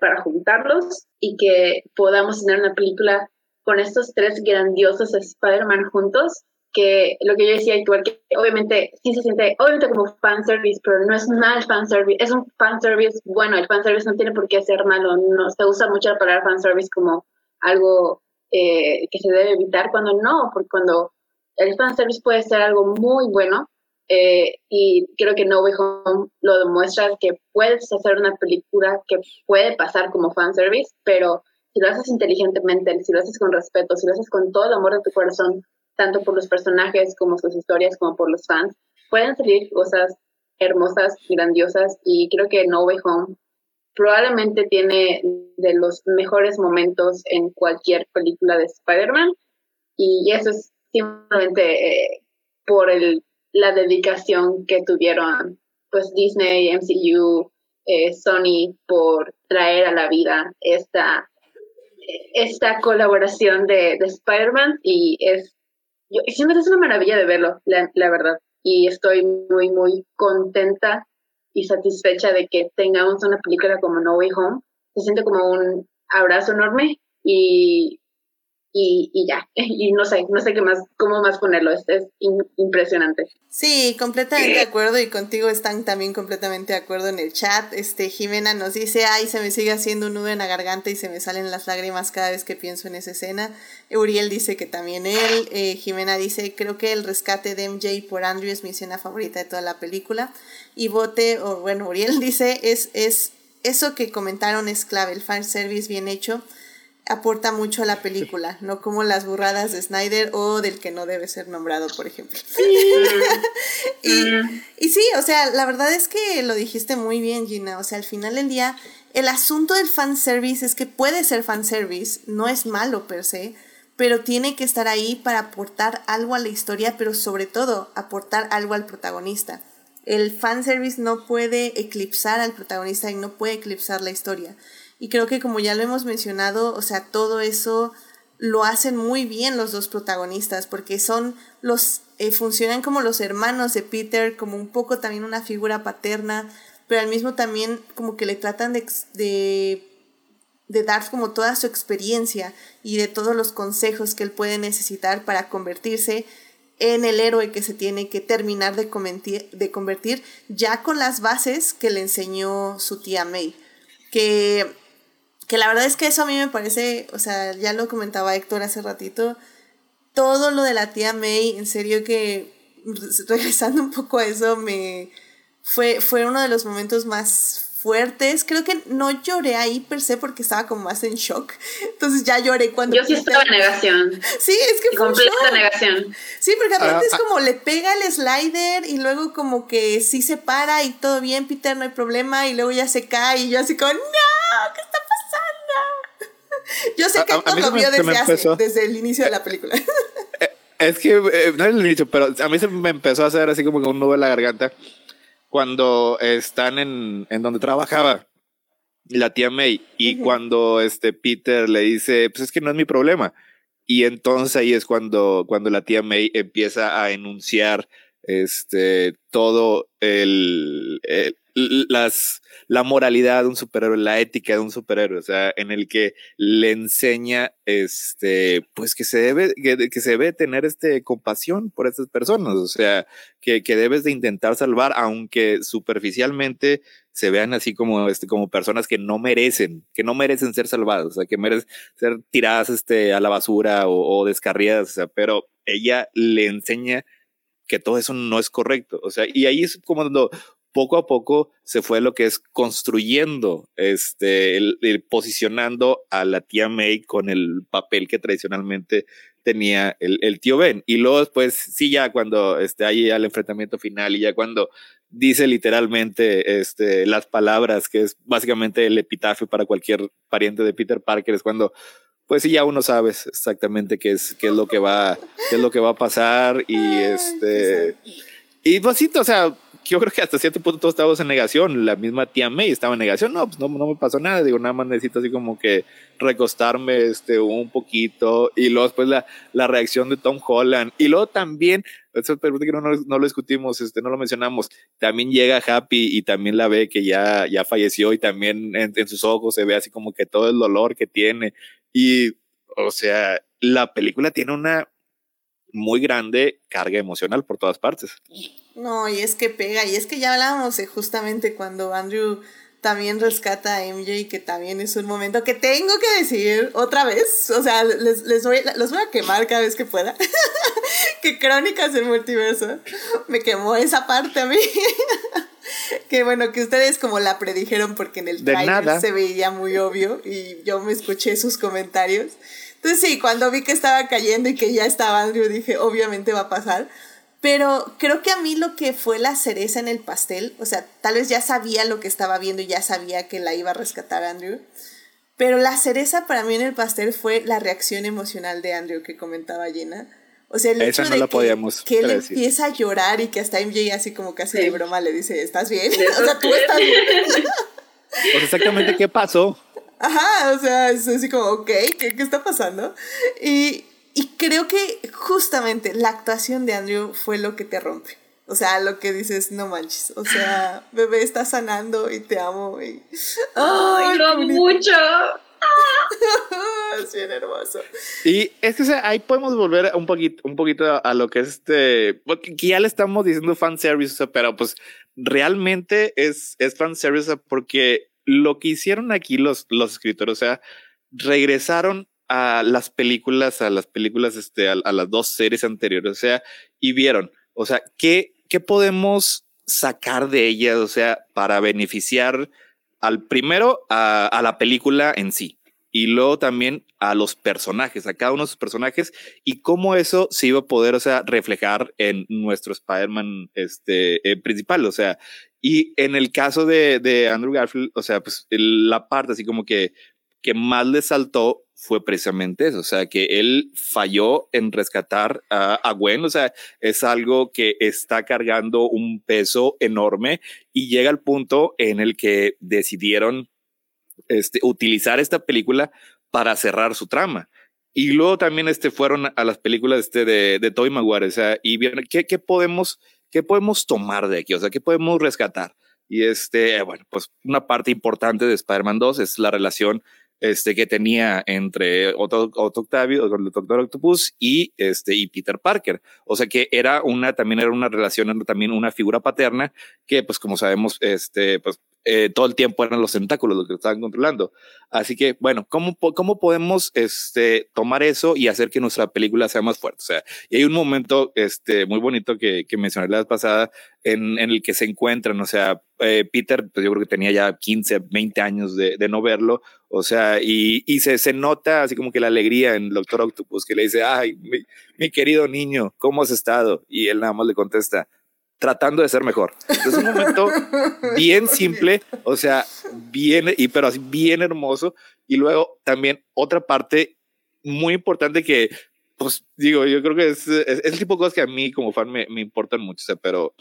para juntarlos y que podamos tener una película con estos tres grandiosos Spider-Man juntos que lo que yo decía, igual que obviamente sí se siente, obviamente como fanservice, pero no es mal fanservice, es un fanservice bueno, el fanservice no tiene por qué ser malo, no se usa mucho la palabra fanservice como algo eh, que se debe evitar cuando no, porque cuando el fanservice puede ser algo muy bueno, eh, y creo que No Way Home lo demuestra que puedes hacer una película que puede pasar como fanservice, pero si lo haces inteligentemente, si lo haces con respeto, si lo haces con todo el amor de tu corazón, tanto por los personajes como sus historias, como por los fans, pueden salir cosas hermosas grandiosas y creo que No Way Home probablemente tiene de los mejores momentos en cualquier película de Spider-Man y eso es simplemente eh, por el, la dedicación que tuvieron pues Disney, MCU, eh, Sony por traer a la vida esta esta colaboración de, de Spider-Man y es, yo, siempre es una maravilla de verlo, la, la verdad. Y estoy muy, muy contenta y satisfecha de que tengamos una película como No Way Home. Se siente como un abrazo enorme y y, y, ya, y no sé, no sé qué más, cómo más ponerlo, es, es impresionante. Sí, completamente de acuerdo y contigo están también completamente de acuerdo en el chat. Este, Jimena nos dice, ay, se me sigue haciendo un nudo en la garganta y se me salen las lágrimas cada vez que pienso en esa escena. Uriel dice que también él, eh, Jimena dice, creo que el rescate de MJ por Andrew es mi escena favorita de toda la película. Y Bote, o bueno, Uriel dice, es, es, eso que comentaron es clave, el fan service bien hecho aporta mucho a la película, no como las burradas de Snyder o del que no debe ser nombrado, por ejemplo. y, sí, o sea, la verdad es que lo dijiste muy bien, Gina. O sea, al final del día, el asunto del fanservice es que puede ser fanservice, no es malo per se, pero tiene que estar ahí para aportar algo a la historia, pero sobre todo aportar algo al protagonista. El fanservice no puede eclipsar al protagonista y no puede eclipsar la historia. Y creo que como ya lo hemos mencionado, o sea, todo eso lo hacen muy bien los dos protagonistas, porque son los, eh, funcionan como los hermanos de Peter, como un poco también una figura paterna, pero al mismo también como que le tratan de, de, de dar como toda su experiencia y de todos los consejos que él puede necesitar para convertirse en el héroe que se tiene que terminar de, de convertir ya con las bases que le enseñó su tía May. Que que la verdad es que eso a mí me parece, o sea, ya lo comentaba Héctor hace ratito, todo lo de la tía May, en serio que regresando un poco a eso, me fue, fue uno de los momentos más fuertes. Creo que no lloré ahí per se porque estaba como más en shock. Entonces ya lloré cuando... Yo sí estaba en negación. Sí, es que fue Completa negación. Sí, porque aparte es ah, ah. como le pega el slider y luego como que sí se para y todo bien, Peter, no hay problema. Y luego ya se cae y yo así como, no, ¿qué está yo sé que todo lo vio desde, desde el inicio de la película. Es que, eh, no es el inicio, pero a mí se me empezó a hacer así como un nudo en la garganta cuando están en, en donde trabajaba la tía May y cuando este Peter le dice, pues es que no es mi problema. Y entonces ahí es cuando, cuando la tía May empieza a enunciar este, todo el, las, la moralidad de un superhéroe, la ética de un superhéroe, o sea, en el que le enseña, este, pues que se debe, que, se debe tener este compasión por estas personas, o sea, que, que debes de intentar salvar, aunque superficialmente se vean así como, este, como personas que no merecen, que no merecen ser salvadas, o sea, que merecen ser tiradas, este, a la basura o, o descarriadas, o sea, pero ella le enseña que todo eso no es correcto. O sea, y ahí es como cuando poco a poco se fue lo que es construyendo, este, el, posicionando a la tía May con el papel que tradicionalmente tenía el, el, tío Ben. Y luego después, sí, ya cuando este, hay el enfrentamiento final y ya cuando dice literalmente este, las palabras, que es básicamente el epitafio para cualquier pariente de Peter Parker, es cuando pues sí, ya uno sabe exactamente qué es, qué es lo que va, qué es lo que va a pasar y este, y pues sí, o sea, yo creo que hasta cierto punto todos estábamos en negación. La misma tía May estaba en negación. No, pues no, no me pasó nada. Digo, nada más necesito así como que recostarme este, un poquito. Y luego después la, la reacción de Tom Holland. Y luego también, esa pregunta que no, no, lo discutimos, este, no lo mencionamos. También llega Happy y también la ve que ya, ya falleció y también en sus ojos se ve así como que todo el dolor que tiene. Y, o sea, la película tiene una muy grande carga emocional por todas partes. No, y es que pega, y es que ya hablábamos justamente cuando Andrew también rescata a MJ, que también es un momento que tengo que decir otra vez, o sea, les, les voy, los voy a quemar cada vez que pueda, que Crónicas del Multiverso me quemó esa parte a mí. que bueno, que ustedes como la predijeron porque en el trailer se veía muy obvio y yo me escuché sus comentarios. Entonces sí, cuando vi que estaba cayendo y que ya estaba Andrew, dije, obviamente va a pasar. Pero creo que a mí lo que fue la cereza en el pastel, o sea, tal vez ya sabía lo que estaba viendo y ya sabía que la iba a rescatar Andrew, pero la cereza para mí en el pastel fue la reacción emocional de Andrew que comentaba Jenna. O sea, el hecho de que, él empieza a llorar y que hasta MJ así como casi de broma le dice, ¿estás bien? o sea, tú estás bien. Pues exactamente qué pasó Ajá, o sea, es así como, ok, ¿qué, qué está pasando? Y, y creo que justamente la actuación de Andrew fue lo que te rompe. O sea, lo que dices, no manches. O sea, bebé está sanando y te amo. Y... ¡Ay, lo amo mucho! es bien hermoso. Y es que o sea, ahí podemos volver un poquito, un poquito a, a lo que es este, porque ya le estamos diciendo fanservice, pero pues realmente es, es fanservice porque lo que hicieron aquí los, los escritores, o sea, regresaron a las películas, a las películas, este, a, las dos series anteriores, o sea, y vieron, o sea, ¿qué, qué podemos sacar de ellas, o sea, para beneficiar al primero a, a, la película en sí y luego también a los personajes, a cada uno de sus personajes y cómo eso se iba a poder, o sea, reflejar en nuestro Spider-Man este, eh, principal, o sea, y en el caso de, de Andrew Garfield, o sea, pues la parte así como que, que más le saltó fue precisamente eso, o sea, que él falló en rescatar a, a, Gwen, o sea, es algo que está cargando un peso enorme y llega al punto en el que decidieron este, utilizar esta película para cerrar su trama. Y luego también este, fueron a las películas este, de, de Tobey Maguire, o sea, y vieron qué, qué, podemos, qué podemos tomar de aquí, o sea, qué podemos rescatar. Y este, bueno, pues una parte importante de Spider-Man 2 es la relación este, que tenía entre Otto, Otto Octavio, el Doctor Octopus y, este, y Peter Parker. O sea que era una, también era una relación, también una figura paterna que, pues como sabemos, este, pues eh, todo el tiempo eran los tentáculos los que estaban controlando. Así que, bueno, ¿cómo, cómo podemos este, tomar eso y hacer que nuestra película sea más fuerte? O sea, y hay un momento este, muy bonito que, que mencioné la vez pasada en, en el que se encuentran, o sea, eh, Peter, pues yo creo que tenía ya 15, 20 años de, de no verlo, o sea, y, y se, se, nota así como que la alegría en el Doctor Octopus que le dice, ay, mi, mi querido niño, ¿cómo has estado? Y él nada más le contesta, tratando de ser mejor. Es un momento bien simple, o sea, bien, y pero así bien hermoso. Y luego también otra parte muy importante que, pues digo, yo creo que es, es, es el tipo de cosas que a mí como fan me, me importan mucho, o sea, pero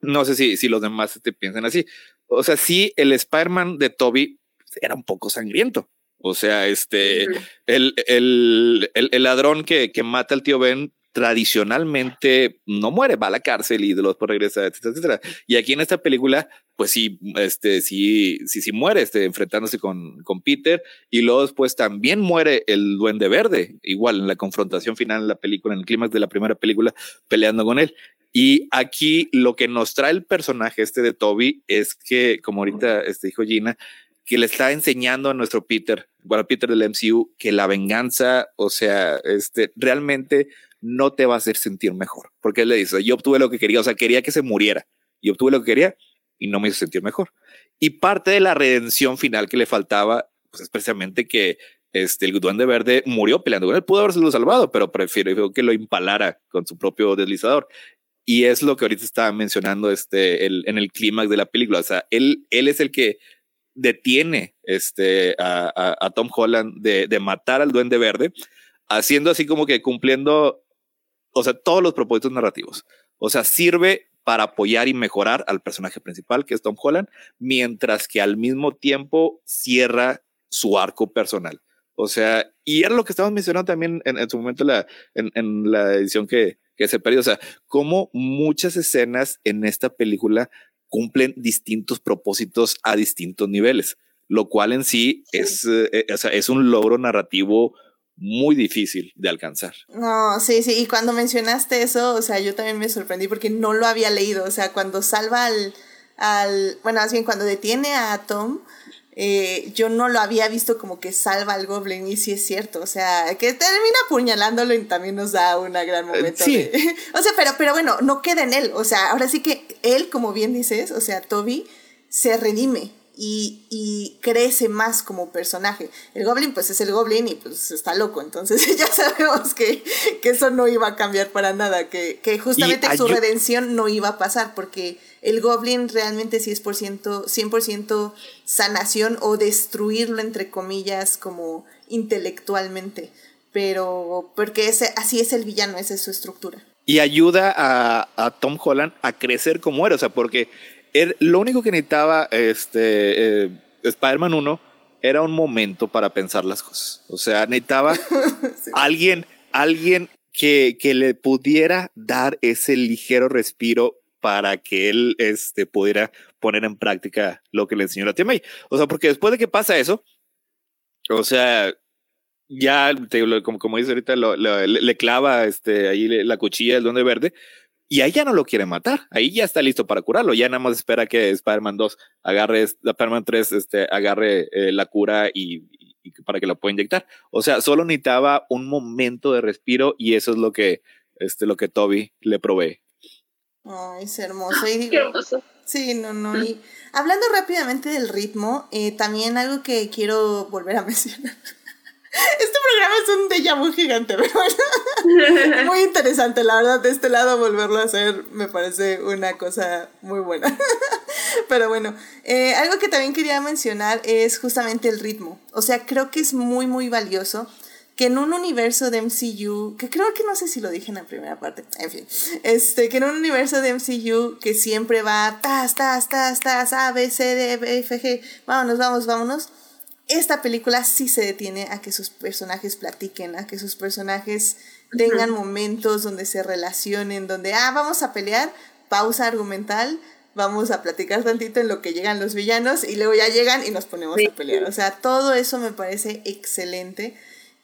no sé si, si los demás te piensan así. O sea, sí, el Spider-Man de Toby era un poco sangriento. O sea, este, el, el, el, el ladrón que, que mata al tío Ben tradicionalmente no muere, va a la cárcel y de los por regresa, etcétera, etcétera. Y aquí en esta película, pues sí, este, sí, sí, sí muere, este, enfrentándose con, con Peter y luego después también muere el Duende Verde, igual en la confrontación final en la película, en el clímax de la primera película, peleando con él. Y aquí lo que nos trae el personaje este de Toby es que, como ahorita este, dijo Gina, que le está enseñando a nuestro Peter, bueno, Peter del MCU, que la venganza, o sea, este, realmente no te va a hacer sentir mejor. Porque él le dice, yo obtuve lo que quería, o sea, quería que se muriera. Y obtuve lo que quería y no me hizo sentir mejor. Y parte de la redención final que le faltaba, pues es precisamente que este, el Duende Verde murió peleando con él. Pudo haberse salvado, pero prefiero que lo impalara con su propio deslizador. Y es lo que ahorita estaba mencionando este, el, en el clímax de la película. O sea, él, él es el que detiene este, a, a, a Tom Holland de, de matar al Duende Verde, haciendo así como que cumpliendo o sea, todos los propósitos narrativos. O sea, sirve para apoyar y mejorar al personaje principal, que es Tom Holland, mientras que al mismo tiempo cierra su arco personal. O sea, y era lo que estábamos mencionando también en, en su momento la, en, en, la edición que, que se perdió. O sea, cómo muchas escenas en esta película cumplen distintos propósitos a distintos niveles, lo cual en sí, sí. Es, eh, o sea, es un logro narrativo muy difícil de alcanzar. No, sí, sí, y cuando mencionaste eso, o sea, yo también me sorprendí porque no lo había leído, o sea, cuando salva al, al bueno, más bien cuando detiene a Tom, eh, yo no lo había visto como que salva al Goblin y sí es cierto, o sea, que termina apuñalándolo y también nos da un gran momento. Sí. De, o sea, pero, pero bueno, no queda en él, o sea, ahora sí que él, como bien dices, o sea, Toby se redime, y, y, crece más como personaje. El Goblin pues es el Goblin y pues está loco, entonces ya sabemos que, que eso no iba a cambiar para nada, que, que justamente su redención no iba a pasar porque el Goblin realmente sí es por ciento, 100% sanación o destruirlo entre comillas como intelectualmente, pero porque ese, así es el villano, esa es su estructura. Y ayuda a, a Tom Holland a crecer como era, o sea, porque él, lo único que necesitaba este, eh, Spider-Man 1 era un momento para pensar las cosas. O sea, necesitaba alguien, alguien que, que le pudiera dar ese ligero respiro para que él este, pudiera poner en práctica lo que le enseñó la tía May. O sea, porque después de que pasa eso, o sea, ya, como, como dice ahorita, le, clava este, ahí la cuchilla del Duende Verde y ahí ya no lo quiere matar. Ahí ya está listo para curarlo. Ya nada más espera que Spider-Man 2 agarre, Spider-Man 3 este, agarre eh, la cura y, para que lo pueda inyectar. O sea, solo necesitaba un momento de respiro y eso es lo que, este, lo que Toby le provee. Ay, es hermoso. Qué hermoso. Sí, no, no. Y hablando rápidamente del ritmo, eh, también algo que quiero volver a mencionar este programa es un déjà vu gigante, pero bueno. muy interesante, la verdad, de este lado volverlo a hacer me parece una cosa muy buena. pero bueno, eh, algo que también quería mencionar es justamente el ritmo. O sea, creo que es muy, muy valioso que en un universo de MCU, que creo que no sé si lo dije en la primera parte, en fin, este, que en un universo de MCU que siempre va, tas, tas, tas, tas, A, B, C, D, E, F, G, vámonos, vamos, vámonos esta película sí se detiene a que sus personajes platiquen, a que sus personajes tengan momentos donde se relacionen, donde, ah, vamos a pelear, pausa argumental, vamos a platicar tantito en lo que llegan los villanos y luego ya llegan y nos ponemos a pelear. O sea, todo eso me parece excelente.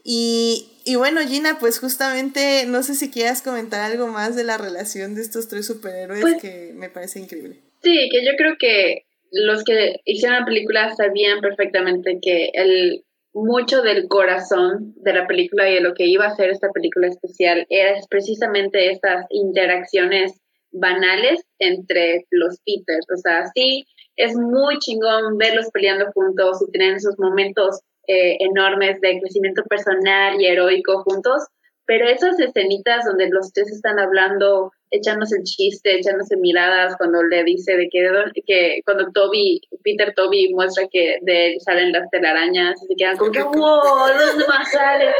Y, y, bueno, Gina, pues justamente no sé si quieras comentar algo más de la relación de estos tres superhéroes pues que me parece increíble. Sí, que yo creo que los que hicieron la película sabían perfectamente que el mucho del corazón de la película y de lo que iba a ser esta película especial era precisamente estas interacciones banales entre los Peters. O sea, sí, es muy chingón verlos peleando juntos y tener esos momentos eh, enormes de crecimiento personal y heroico juntos, pero esas escenitas donde los tres están hablando echándose chiste, echándose miradas cuando le dice de que, que cuando Toby, Peter Toby muestra que de él salen las telarañas, y se quedan como que, wow, ¿dónde más sale?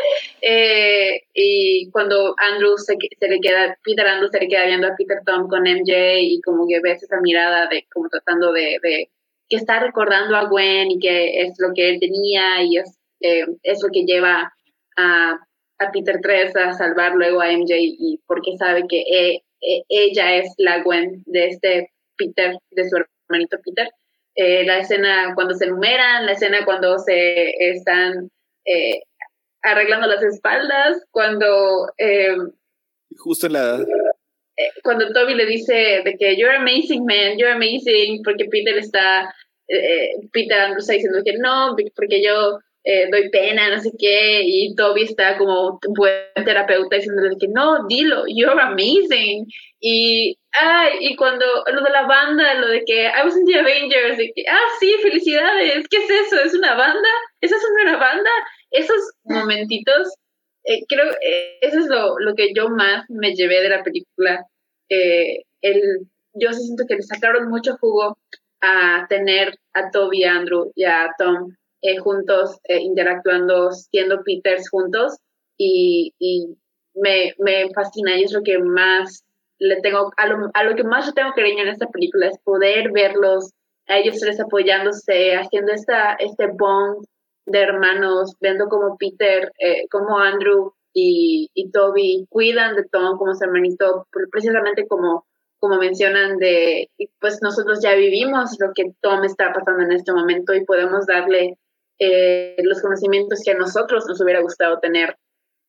Eh, y cuando Andrew se, se, le queda, Peter Andrew se le queda viendo a Peter Tom con MJ y como que ves esa mirada de como tratando de, de que está recordando a Gwen y que es lo que él tenía y es, eh, es lo que lleva a, a Peter 3 a salvar luego a MJ y porque sabe que eh, eh, ella es la Gwen de este Peter, de su hermanito Peter. Eh, la escena cuando se enumeran, la escena cuando se están eh, arreglando las espaldas, cuando... Justo en la... Cuando Toby le dice de que you're amazing, man, you're amazing, porque Peter está... Peter Andrews está diciendo que no, porque yo eh, doy pena, no sé qué, y Toby está como buen terapeuta diciéndole que no, dilo, you're amazing. Y, ay, y cuando lo de la banda, lo de que I was in the Avengers, de que, ah, sí, felicidades, ¿qué es eso? ¿Es una banda? ¿Esa es una banda? Esos momentitos, eh, creo, eh, eso es lo, lo, que yo más me llevé de la película. el, yo siento que le sacaron mucho jugo a tener a Toby, a Andrew y a Tom eh, juntos, eh, interactuando, siendo Peters juntos y, me, me, fascina y es lo que más le tengo, a lo, a lo que más yo tengo cariño en esta película es poder verlos, a ellos tres apoyándose, haciendo esta, este bond de hermanos, viendo como Peter, eh, como Andrew y, y, Toby cuidan de Tom como su hermanito, precisamente como, como mencionan de, pues nosotros ya vivimos lo que Tom está pasando en este momento y podemos darle eh, los conocimientos que a nosotros nos hubiera gustado tener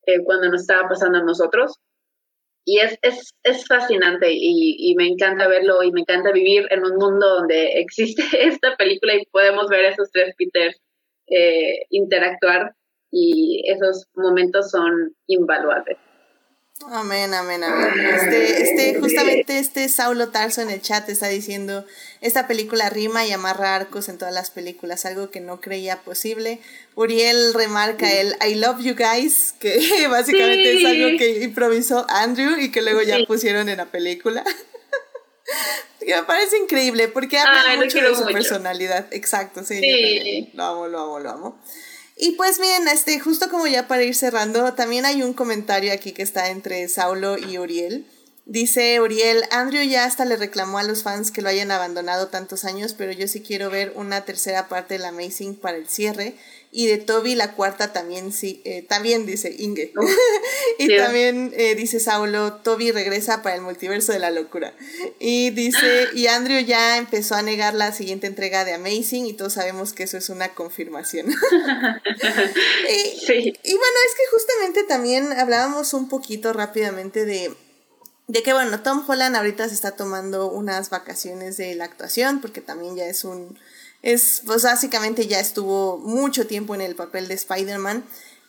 eh, cuando nos estaba pasando a nosotros. Y es, es, es fascinante y, me encanta verlo y me encanta vivir en un mundo donde existe esta película y podemos ver a esos tres Peters eh, interactuar y esos momentos son invaluables. Amén, amén, amén. Este, este, justamente este Saulo Tarso en el chat está diciendo, esta película rima y amarra arcos en todas las películas, algo que no creía posible. Uriel remarca el I love you guys, que básicamente es algo que improvisó Andrew y que luego ya pusieron en la película. me parece increíble porque habla mucho de su personalidad. Exacto, sí. sí. Lo amo, lo amo, lo amo. Y pues bien, este, justo como ya para ir cerrando, también hay un comentario aquí que está entre Saulo y Uriel. Dice Uriel, Andrew ya hasta le reclamó a los fans que lo hayan abandonado tantos años, pero yo sí quiero ver una tercera parte de la Amazing para el cierre. Y de Toby la cuarta también sí, eh, también dice Inge. y también eh, dice Saulo, Toby regresa para el multiverso de la locura. Y dice, y Andrew ya empezó a negar la siguiente entrega de Amazing y todos sabemos que eso es una confirmación. y, sí. y bueno, es que justamente también hablábamos un poquito rápidamente de de que bueno, Tom Holland ahorita se está tomando unas vacaciones de la actuación porque también ya es un es pues básicamente ya estuvo mucho tiempo en el papel de Spider-Man.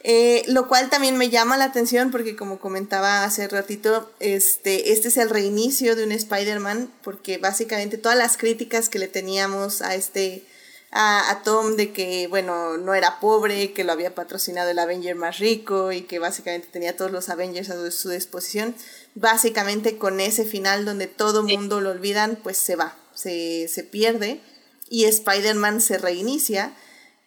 Eh, lo cual también me llama la atención porque como comentaba hace ratito, este, este es el reinicio de un Spider-Man porque básicamente todas las críticas que le teníamos a este, a, a, Tom de que, bueno, no era pobre, que lo había patrocinado el Avenger más rico y que básicamente tenía todos los Avengers a su disposición, básicamente con ese final donde todo mundo lo olvidan, pues se va, se, se pierde y Spider-Man se reinicia,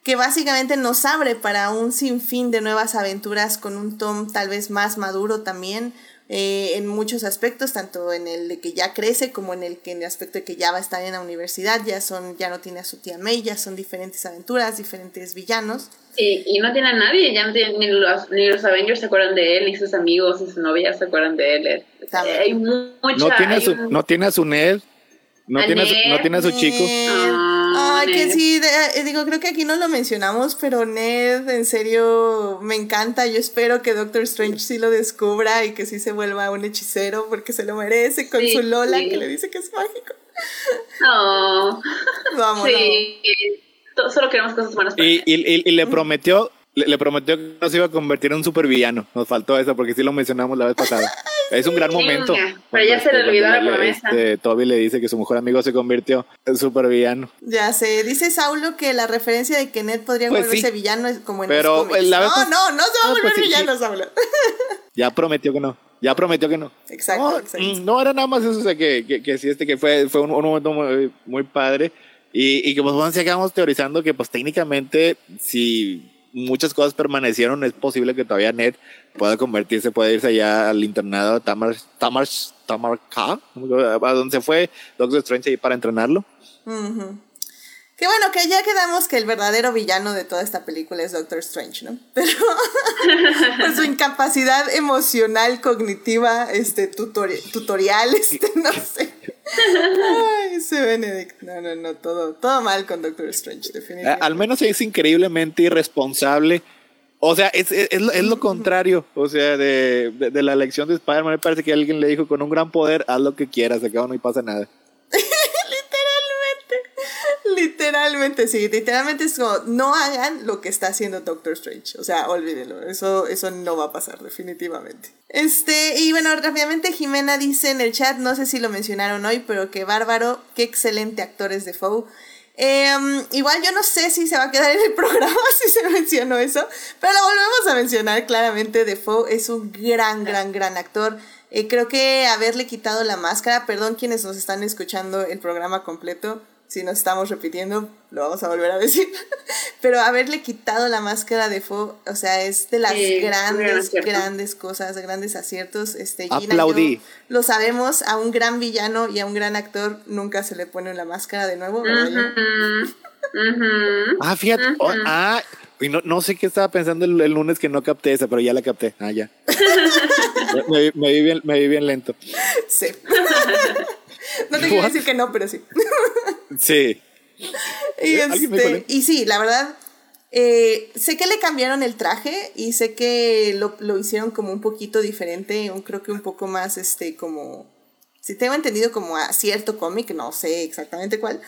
que básicamente nos abre para un sinfín de nuevas aventuras con un Tom tal vez más maduro también. Eh, en muchos aspectos, tanto en el de que ya crece como en el que en el aspecto de que ya va a estar en la universidad, ya son, ya no tiene a su tía May, ya son diferentes aventuras, diferentes villanos. Sí, y no tiene a nadie, ya no tiene, ni, los, ni los Avengers se acuerdan de él, ni sus amigos, ni su novia se acuerdan de él. Eh, hay mucha, no tiene, su, no tiene a su Ned, no, tiene, a su, no tiene a su chico. Ay, que sí, eh, digo, creo que aquí no lo mencionamos, pero Ned, en serio, me encanta. Yo espero que Doctor Strange sí lo descubra y que sí se vuelva un hechicero porque se lo merece con su Lola que le dice que es mágico. No. Vamos. Sí. Solo queremos cosas buenas. Para y, y, y, le prometió le, prometió que no se iba a convertir en un supervillano. Nos faltó eso porque sí lo mencionamos la vez pasada. Es un gran momento. pero ya se le olvidó la promesa. Este, Toby le dice que su mejor amigo se convirtió en supervillano. Ya sé. Dice Saulo que la referencia de que Ned podría pues volverse villano es como en pero los la No, no, no se va a volver pues villano, Saulo. ya prometió que no. Ya prometió que no. Exacto, no, exacto. Mm, no era nada más eso, o sea, que, que, que sí, este, que fue, fue un, momento muy, muy padre. Y, y que pues bueno, acabamos teorizando que pues técnicamente si muchas cosas permanecieron, es posible que todavía Ned pueda convertirse, pueda irse allá al internado Tamar, Tamar, Tamar K, a donde se fue Doctor Strange ahí para entrenarlo. Que bueno, que ya quedamos que el verdadero villano de toda esta película es Doctor Strange, ¿no? Pero por su incapacidad emocional, cognitiva, este, tutorial, este, no sé. Ay, ese Benedict. No, no, no, todo, todo mal con Doctor Strange, definitivamente. Al menos es increíblemente irresponsable. O sea, es, es, es, lo, contrario, o sea, de, de, la elección de Spider-Man. Me parece que alguien le dijo, con un gran poder, haz lo que quieras, acá no pasa nada. Literalmente, sí, literalmente es como, no hagan lo que está haciendo Doctor Strange. O sea, olvídenlo, eso, eso no va a pasar, definitivamente. Este, y bueno, rápidamente Jimena dice en el chat, no sé si lo mencionaron hoy, pero que bárbaro, qué excelente actor es Defoe. Em, igual yo no sé si se va a quedar en el programa si se mencionó eso, pero lo volvemos a mencionar claramente. Defoe es un gran, gran, gran actor. Eh, creo que haberle quitado la máscara, perdón quienes nos están escuchando el programa completo, si nos estamos repitiendo, lo vamos a volver a decir. Pero haberle quitado la máscara de Fo, o sea, es de las grandes, grandes cosas, grandes aciertos. Este, Aplaudí. lo sabemos, a un gran villano y a un gran actor nunca se le pone la máscara de nuevo. Ah, fíjate. Oh, ah, y no, no, sé qué estaba pensando el, lunes que no capté esa, pero ya la capté. Ah, ya. me, me, vi bien, me vi bien lento. Sí. no te quiero decir que no, pero sí. sí. Y, este, y sí, la verdad, eh, sé que le cambiaron el traje y sé que lo, lo, hicieron como un poquito diferente, creo que un poco más, este, como, si tengo entendido como a cierto cómic, no sé exactamente cuál,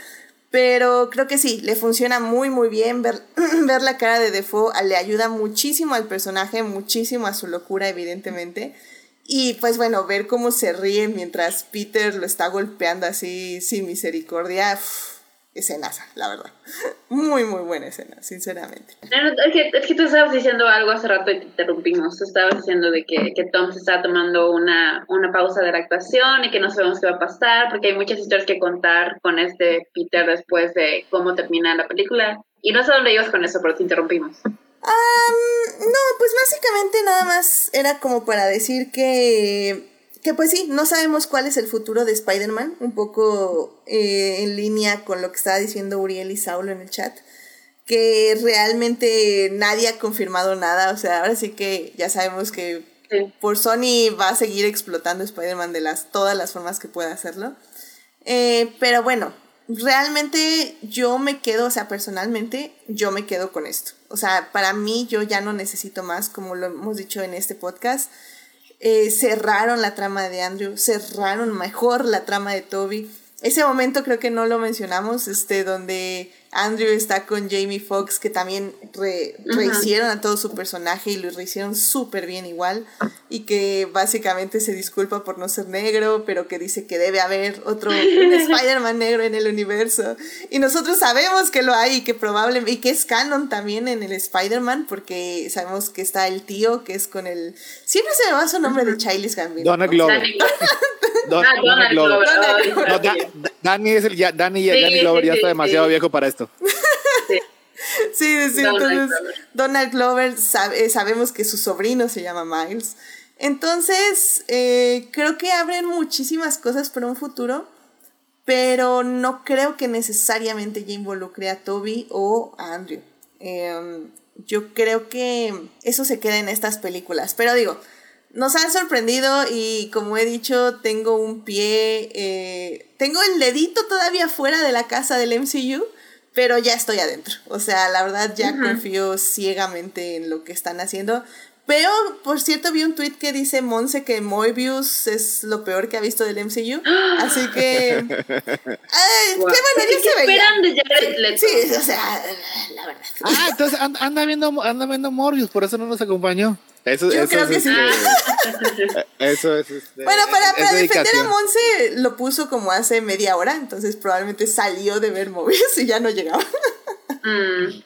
pero creo que sí, le funciona muy, muy bien. Ver, ver la cara de Defoe le ayuda muchísimo al personaje, muchísimo a su locura, evidentemente. Y pues bueno, ver cómo se ríe mientras Peter lo está golpeando así sin misericordia, escenaza, la verdad. Muy, muy buena escena, sinceramente. Es que, tú estabas diciendo algo hace rato y te interrumpimos. Estabas diciendo de que, que Tom se está tomando una, una pausa de la actuación y que no sabemos qué va a pasar porque hay muchas historias que contar con este Peter después de cómo termina la película. Y no sé dónde ibas con eso, pero te interrumpimos no, pues básicamente nada más era como para decir que que pues sí, no sabemos cuál es el futuro de Spider-Man, un poco eh, en línea con lo que estaba diciendo Uriel y Saulo en el chat, que realmente nadie ha confirmado nada, o sea, ahora sí que ya sabemos que por Sony va a seguir explotando Spider-Man de las, todas las formas que pueda hacerlo. Eh, pero bueno, realmente yo me quedo, o sea, personalmente yo me quedo con esto. O sea, para mí yo ya no necesito más, como lo hemos dicho en este podcast. Eh, cerraron la trama de Andrew, cerraron mejor la trama de Toby. Ese momento creo que no lo mencionamos, este, donde Andrew está con Jamie Foxx, que también rehicieron a todo su personaje y lo rehicieron súper bien igual. Y que básicamente se disculpa por no ser negro, pero que dice que debe haber otro Spider-Man negro en el universo. Y nosotros sabemos que lo hay y que probablemente, y que es canon también en el Spider-Man, porque sabemos que está el tío, que es con el. Siempre se me va su nombre de Childish Gambino. Donald Glover. Don, ah, Donald Glover. Danny es el ya, Danny, Danny Glover ya está demasiado viejo para esto. Sí, sí, entonces Donald Glover sabe, eh, sabemos que su sobrino se llama Miles. Entonces, eh, creo que abren muchísimas cosas para un futuro, pero no creo que necesariamente ya involucre a Toby o a Andrew. Em, yo creo que eso se queda en estas películas, pero digo, nos han sorprendido y como he dicho, tengo un pie, eh, tengo el dedito todavía fuera de la casa del MCU, pero ya estoy adentro. O sea, la verdad ya confío ciegamente en lo que están haciendo. Pero, por cierto, vi un tweet que dice Monse que Moebius es lo peor que ha visto del MCU. Así que. Ay, ¡Qué manera se esperan de Jared Leto? Sí, o sea, la verdad. Ah, entonces anda viendo, anda viendo Morbius, por eso no nos acompañó. Eso, Yo creo que sí. Este, eso es. Este, bueno, para, para defender a Monse lo puso como hace media hora, entonces probablemente salió de ver Mobius y ya no llegaba. Mm,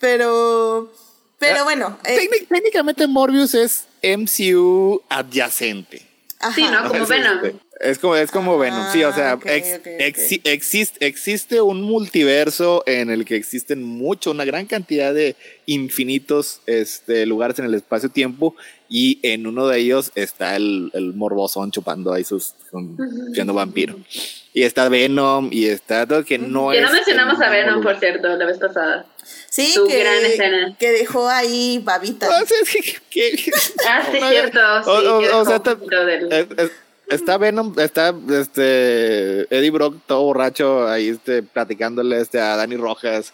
pero. Pero ah, bueno. Eh, técnicamente Morbius es MCU adyacente. Sí, ¿no? Como Venom. Es como, es como Venom, sí, o sea, existe, existe un multiverso en el que existen mucho, una gran cantidad de infinitos este, lugares en el espacio-tiempo y en uno de ellos está el, el morbosón chupando ahí sus, siendo vampiro. Y está Venom y está todo que no que no mencionamos a Venom, por cierto, la vez pasada. Sí, que, gran escena. que dejó ahí babita. ah, sí, cierto. o, sea, Está Venom, está este Eddie Brock todo borracho ahí este, platicándole este, a Dani Rojas.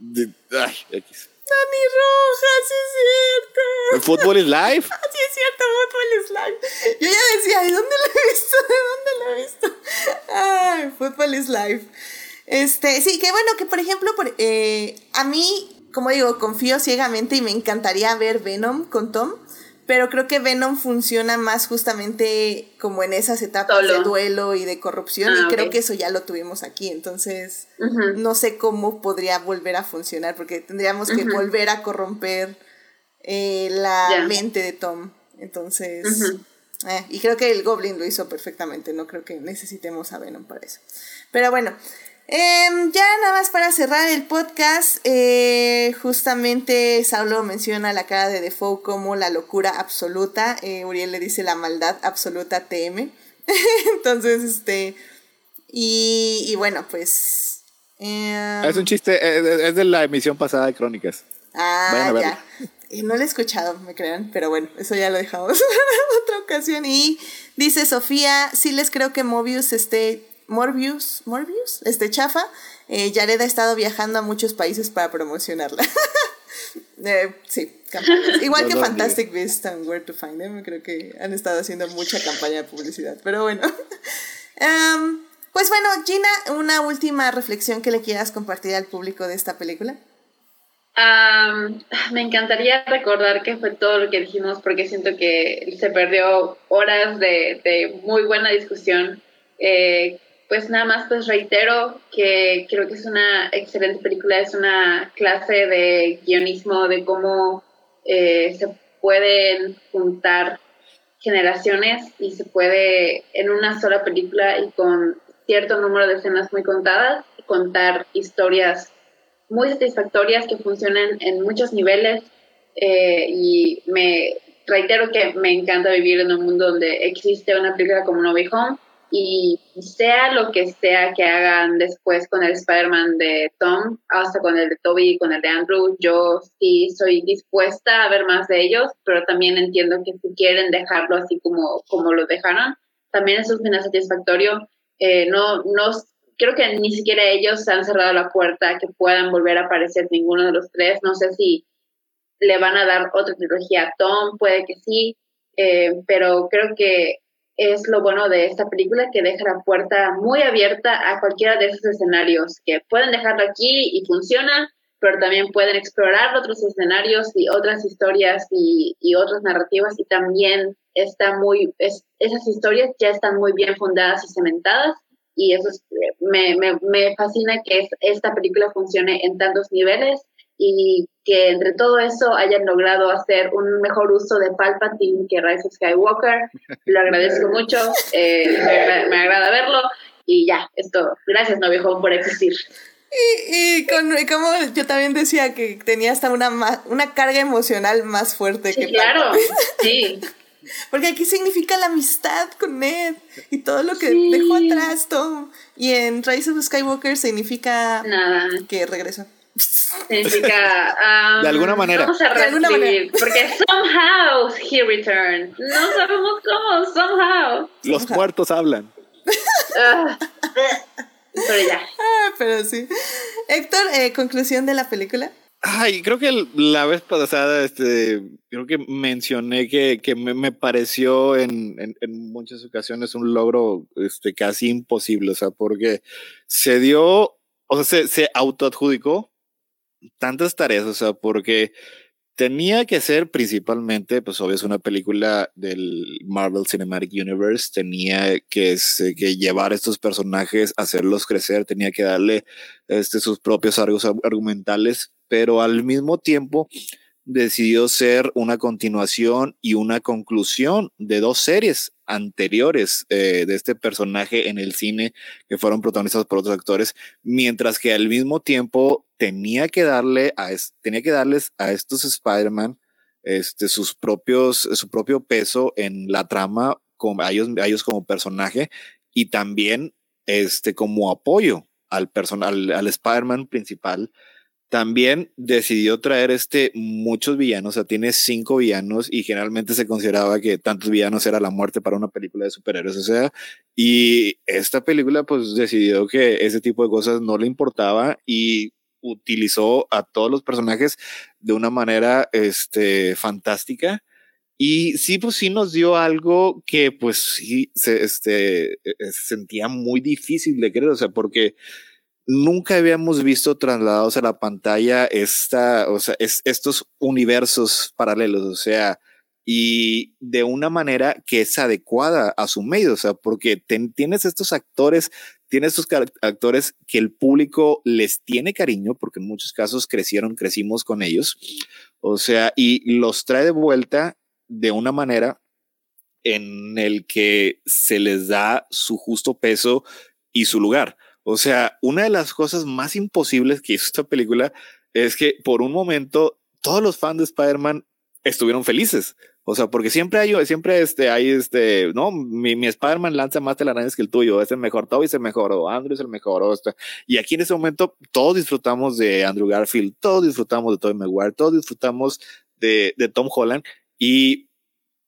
Ay, X. Dani Rojas, sí es cierto. ¿El fútbol es live? sí es cierto, fútbol es live. Yo ya decía, ¿de dónde lo he visto? ¿De dónde lo he visto? Ay, fútbol es live. Este, sí, que bueno, que por ejemplo, por, eh, a mí, como digo, confío ciegamente y me encantaría ver Venom con Tom pero creo que Venom funciona más justamente como en esas etapas de duelo y de corrupción y ah, creo que eso ya lo tuvimos aquí, entonces no sé cómo podría volver a funcionar porque tendríamos que volver a corromper eh, la mente de Tom, entonces... Eh, y creo que el Goblin lo hizo perfectamente, no creo que necesitemos a Venom para eso. Pero bueno, Em, ya nada más para cerrar el podcast, eh, justamente Saulo menciona la cara de Defoe como la locura absoluta, eh, Uriel le dice la maldad absoluta TM, entonces este, y, bueno, pues... Em, es un chiste, eh, es de la emisión pasada de Crónicas. Ah, ya. No lo he escuchado, me crean, pero bueno, eso ya lo dejamos otra ocasión. Y dice Sofía, sí les creo que Mobius esté Morbius, Morbius, este chafa, eh, Jared ha estado viajando a muchos países para promocionarla. eh, sí, Igual que Fantastic Beasts and Where to Find Them, creo que han estado haciendo mucha campaña de publicidad. Pero bueno. Em, pues bueno, Gina, una última reflexión que le quieras compartir al público de esta película. me encantaría recordar que fue todo lo que dijimos porque siento que se perdió horas de, de muy buena discusión. Eh, pues nada más pues reitero que creo que es una excelente película, es una clase de guionismo de cómo eh, se pueden juntar generaciones y se puede en una sola película y con cierto número de escenas muy contadas contar historias muy satisfactorias que funcionan en muchos niveles eh, y me reitero que me encanta vivir en un mundo donde existe una película como No Way Home y sea lo que sea que hagan después con el Spider-Man de Tom, hasta con el de Toby y con el de Andrew, yo sí soy dispuesta a ver más de ellos, pero también entiendo que si quieren dejarlo así como, como lo dejaron, también eso es muy satisfactorio. Eh, no, no, creo que ni siquiera ellos han cerrado la puerta que puedan volver a aparecer ninguno de los tres. No sé si le van a dar otra trilogía a Tom, puede que sí, eh, pero creo que es lo bueno de esta película que deja la puerta muy abierta a cualquiera de esos escenarios, que pueden dejarlo aquí y funciona, pero también pueden explorar otros escenarios y otras historias y, otras narrativas y también está muy, esas historias ya están muy bien fundadas y cementadas y eso me, me, me fascina que esta película funcione en tantos niveles y que entre todo eso hayan logrado hacer un mejor uso de Palpatine que Rise of Skywalker. Lo agradezco mucho, eh, me, agrada verlo y ya, esto, gracias Novio por existir. Y, y, con, como yo también decía que tenía hasta una, una carga emocional más fuerte que Claro, sí. Porque aquí significa la amistad con Ned y todo lo que dejó atrás Tom. Y en Rise of Skywalker significa Nada. que regresó. Significa. Um, de alguna manera. Vamos a reescribir. Porque somehow he returned. No sabemos cómo, somehow. Los muertos hablan. Uh, pero ya. Ah, pero sí. Héctor, eh, conclusión de la película. Ay, creo que la vez pasada, este, creo que mencioné que, que me, me, pareció en, en, en, muchas ocasiones un logro este, casi imposible, o sea, porque se dio, o sea, se, se autoadjudicó tantas tareas, o sea, porque tenía que ser principalmente, pues obvio es una película del Marvel Cinematic Universe, tenía que, que llevar estos personajes, hacerlos crecer, tenía que darle este, sus propios argumentales, pero al mismo tiempo decidió ser una continuación y una conclusión de dos series anteriores eh, de este personaje en el cine que fueron protagonizados por otros actores, mientras que al mismo tiempo tenía que darle a tenía que darles a estos Spider-Man este, sus propios, su propio peso en la trama, como, a, ellos, ellos como personaje y también este, como apoyo al, personal al Spider-Man principal también decidió traer este muchos villanos, o sea, tiene cinco villanos y generalmente se consideraba que tantos villanos era la muerte para una película de superhéroes, o sea, y esta película pues decidió que ese tipo de cosas no le importaba y utilizó a todos los personajes de una manera este fantástica. Y sí pues sí nos dio algo que pues sí se este se sentía muy difícil de creer, o sea, porque nunca habíamos visto trasladados a la pantalla esta, o sea, es, estos universos paralelos, o sea, y de una manera que es adecuada a su medio, o sea, porque tienes estos actores, tienes estos actores que el público les tiene cariño, porque en muchos casos crecieron, crecimos con ellos, o sea, y los trae de vuelta de una manera en el que se les da su justo peso y su lugar. O sea, una de las cosas más imposibles que hizo esta película es que por un momento todos los fans de Spider-Man estuvieron felices. O sea, porque siempre hay, siempre este, hay este, no, mi, mi Spider-Man lanza más telarañas que el tuyo, es el mejor, Toby es el mejor, o Andrew es el mejor, o este. Y aquí en ese momento todos disfrutamos de Andrew Garfield, todos disfrutamos de Tobey Maguire, todos disfrutamos de, de Tom Holland. Y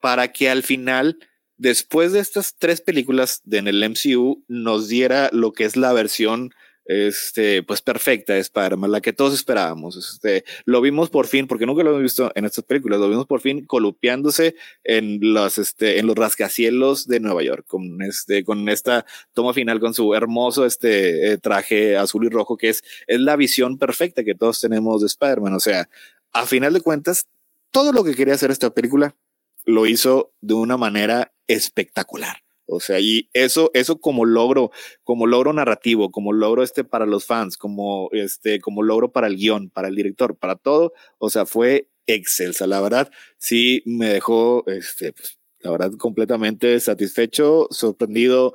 para que al final después de estas tres películas de en el MCU nos diera lo que es la versión este, pues perfecta de Spider-Man, la que todos esperábamos. Este, lo vimos por fin, porque nunca lo hemos visto en estas películas, lo vimos por fin colupiándose en los, este, en los rascacielos de Nueva York, con este, con esta toma final, con su hermoso, este, eh, traje azul y rojo, que es, es la visión perfecta que todos tenemos de Spider-Man. O sea, a final de cuentas, todo lo que quería hacer esta película lo hizo de una manera espectacular. O sea, y eso, eso como logro, como logro narrativo, como logro este para los fans, como este, como logro para el guion, para el director, para todo. O sea, fue excelsa. La verdad, sí me dejó, este, pues, la verdad, completamente satisfecho, sorprendido,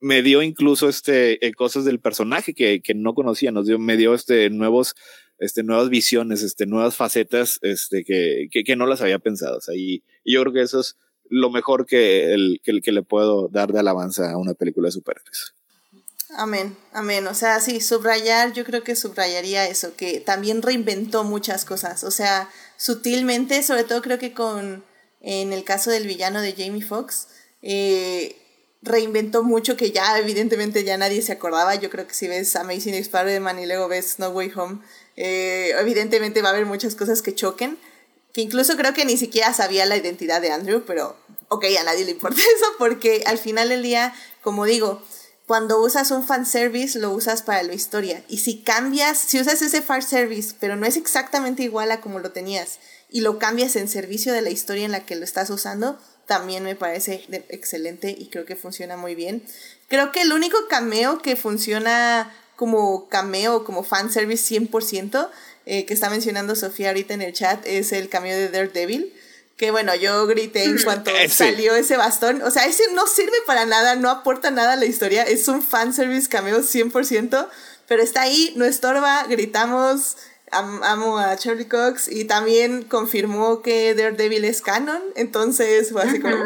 me dio incluso este, eh, cosas del personaje que, que, no conocía, nos dio, me dio este, nuevos, este, nuevas visiones, este, nuevas facetas este, que, que, no las había pensado. O sea, y, y, yo creo que eso es lo mejor que, el, que, le puedo dar de alabanza a una película de superhéroes. Amén, amén. O sea, sí, subrayar, yo creo que subrayaría eso, que también reinventó muchas cosas. O sea, sutilmente, sobre todo creo que con, en el caso del villano de Jamie Foxx, eh, reinventó mucho que ya evidentemente ya nadie se acordaba. Yo creo que si ves Amazing Spider-Man y luego ves No Way Home, eh, evidentemente va a haber muchas cosas que choquen. Que incluso creo que ni siquiera sabía la identidad de Andrew, pero ok, a nadie le importa eso porque al final del día, como digo, cuando usas un fanservice lo usas para la historia. Y si cambias, si usas ese fanservice, pero no es exactamente igual a como lo tenías, y lo cambias en servicio de la historia en la que lo estás usando, también me parece excelente y creo que funciona muy bien. Creo que el único cameo que funciona como cameo, como fanservice 100%, eh, que está mencionando Sofía ahorita en el chat, es el cameo de Daredevil que bueno, yo grité en cuanto salió ese bastón. O sea, ese no sirve para nada, no aporta nada a la historia. Es un fanservice cameo 100%, pero está ahí, no estorba, gritamos, amo a Charlie Cox y también confirmó que Daredevil es canon. Entonces fue así como,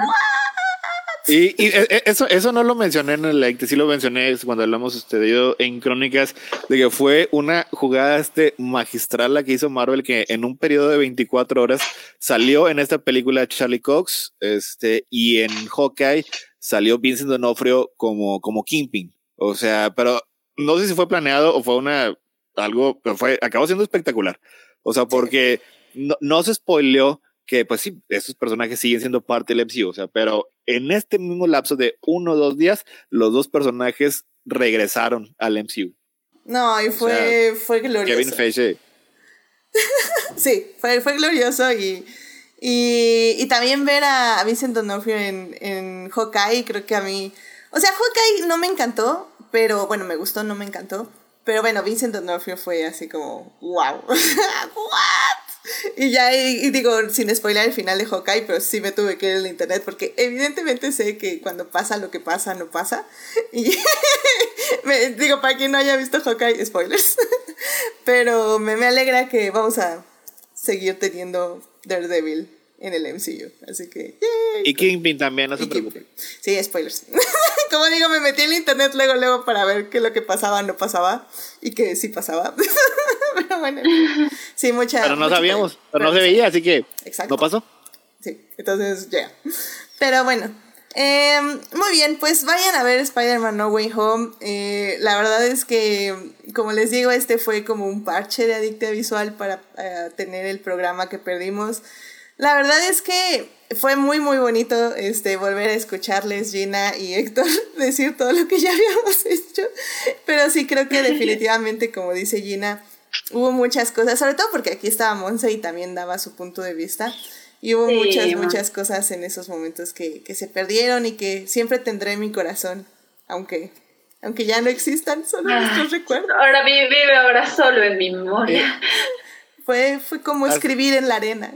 y, y, e, e, eso, eso no lo mencioné en el like, sí lo mencioné cuando hablamos sucedido en Crónicas, de que fue una jugada este magistral la que hizo Marvel, que en un periodo de 24 horas salió en esta película Charlie Cox, este, y en Hawkeye salió Vincent D'Onofrio como, como Kingpin. O sea, pero no sé si fue planeado o fue una, algo, pero fue, acabó siendo espectacular. O sea, porque no, no se spoileó que pues sí, esos personajes siguen siendo parte del MCU, o sea, pero en este mismo lapso de uno o dos días, los dos personajes regresaron al MCU. No, y fue, fue glorioso. Kevin Feige. sí, fue, fue glorioso y, y, y, también ver a Vincent D'Onofrio en, en Hawkeye, creo que a mí... O sea, Hawkeye no me encantó, pero bueno, me gustó, no me encantó. Pero bueno, Vincent D'Onofrio fue así como, wow, what? Y ya, y, digo, sin spoiler el final de Hawkeye, pero sí me tuve que ir al internet porque evidentemente sé que cuando pasa lo que pasa, no pasa. Y me, digo, para quien no haya visto Hawkeye, spoilers. Pero me, me alegra que vamos a seguir teniendo Daredevil en el MCU. Así que. Y Kingpin también, no se preocupe. Sí, spoilers. Como digo, me metí en internet luego, luego para ver qué lo que pasaba no pasaba y que sí pasaba. pero bueno, sí, mucha. Pero no sabíamos, pero, no se veía, así que. Exacto. ¿No pasó? Sí, entonces ya. Pero bueno. Em, muy bien, pues vayan a ver Spider-Man No Way Home. Eh, la verdad es que, como les digo, este fue como un parche de adicta visual para eh, tener el programa que perdimos. La verdad es que fue muy, muy bonito este, volver a escucharles, Gina y Héctor, decir todo lo que ya habíamos hecho. Pero sí creo que definitivamente, como dice Gina, hubo muchas cosas, sobre todo porque aquí estaba Monse y también daba su punto de vista. Y hubo muchas, muchas cosas en esos momentos que, que, se perdieron y que siempre tendré en mi corazón, aunque, aunque ya no existan, solo ah, nuestros recuerdos. Ahora vive ahora solo en mi memoria. Fue, fue como escribir en la arena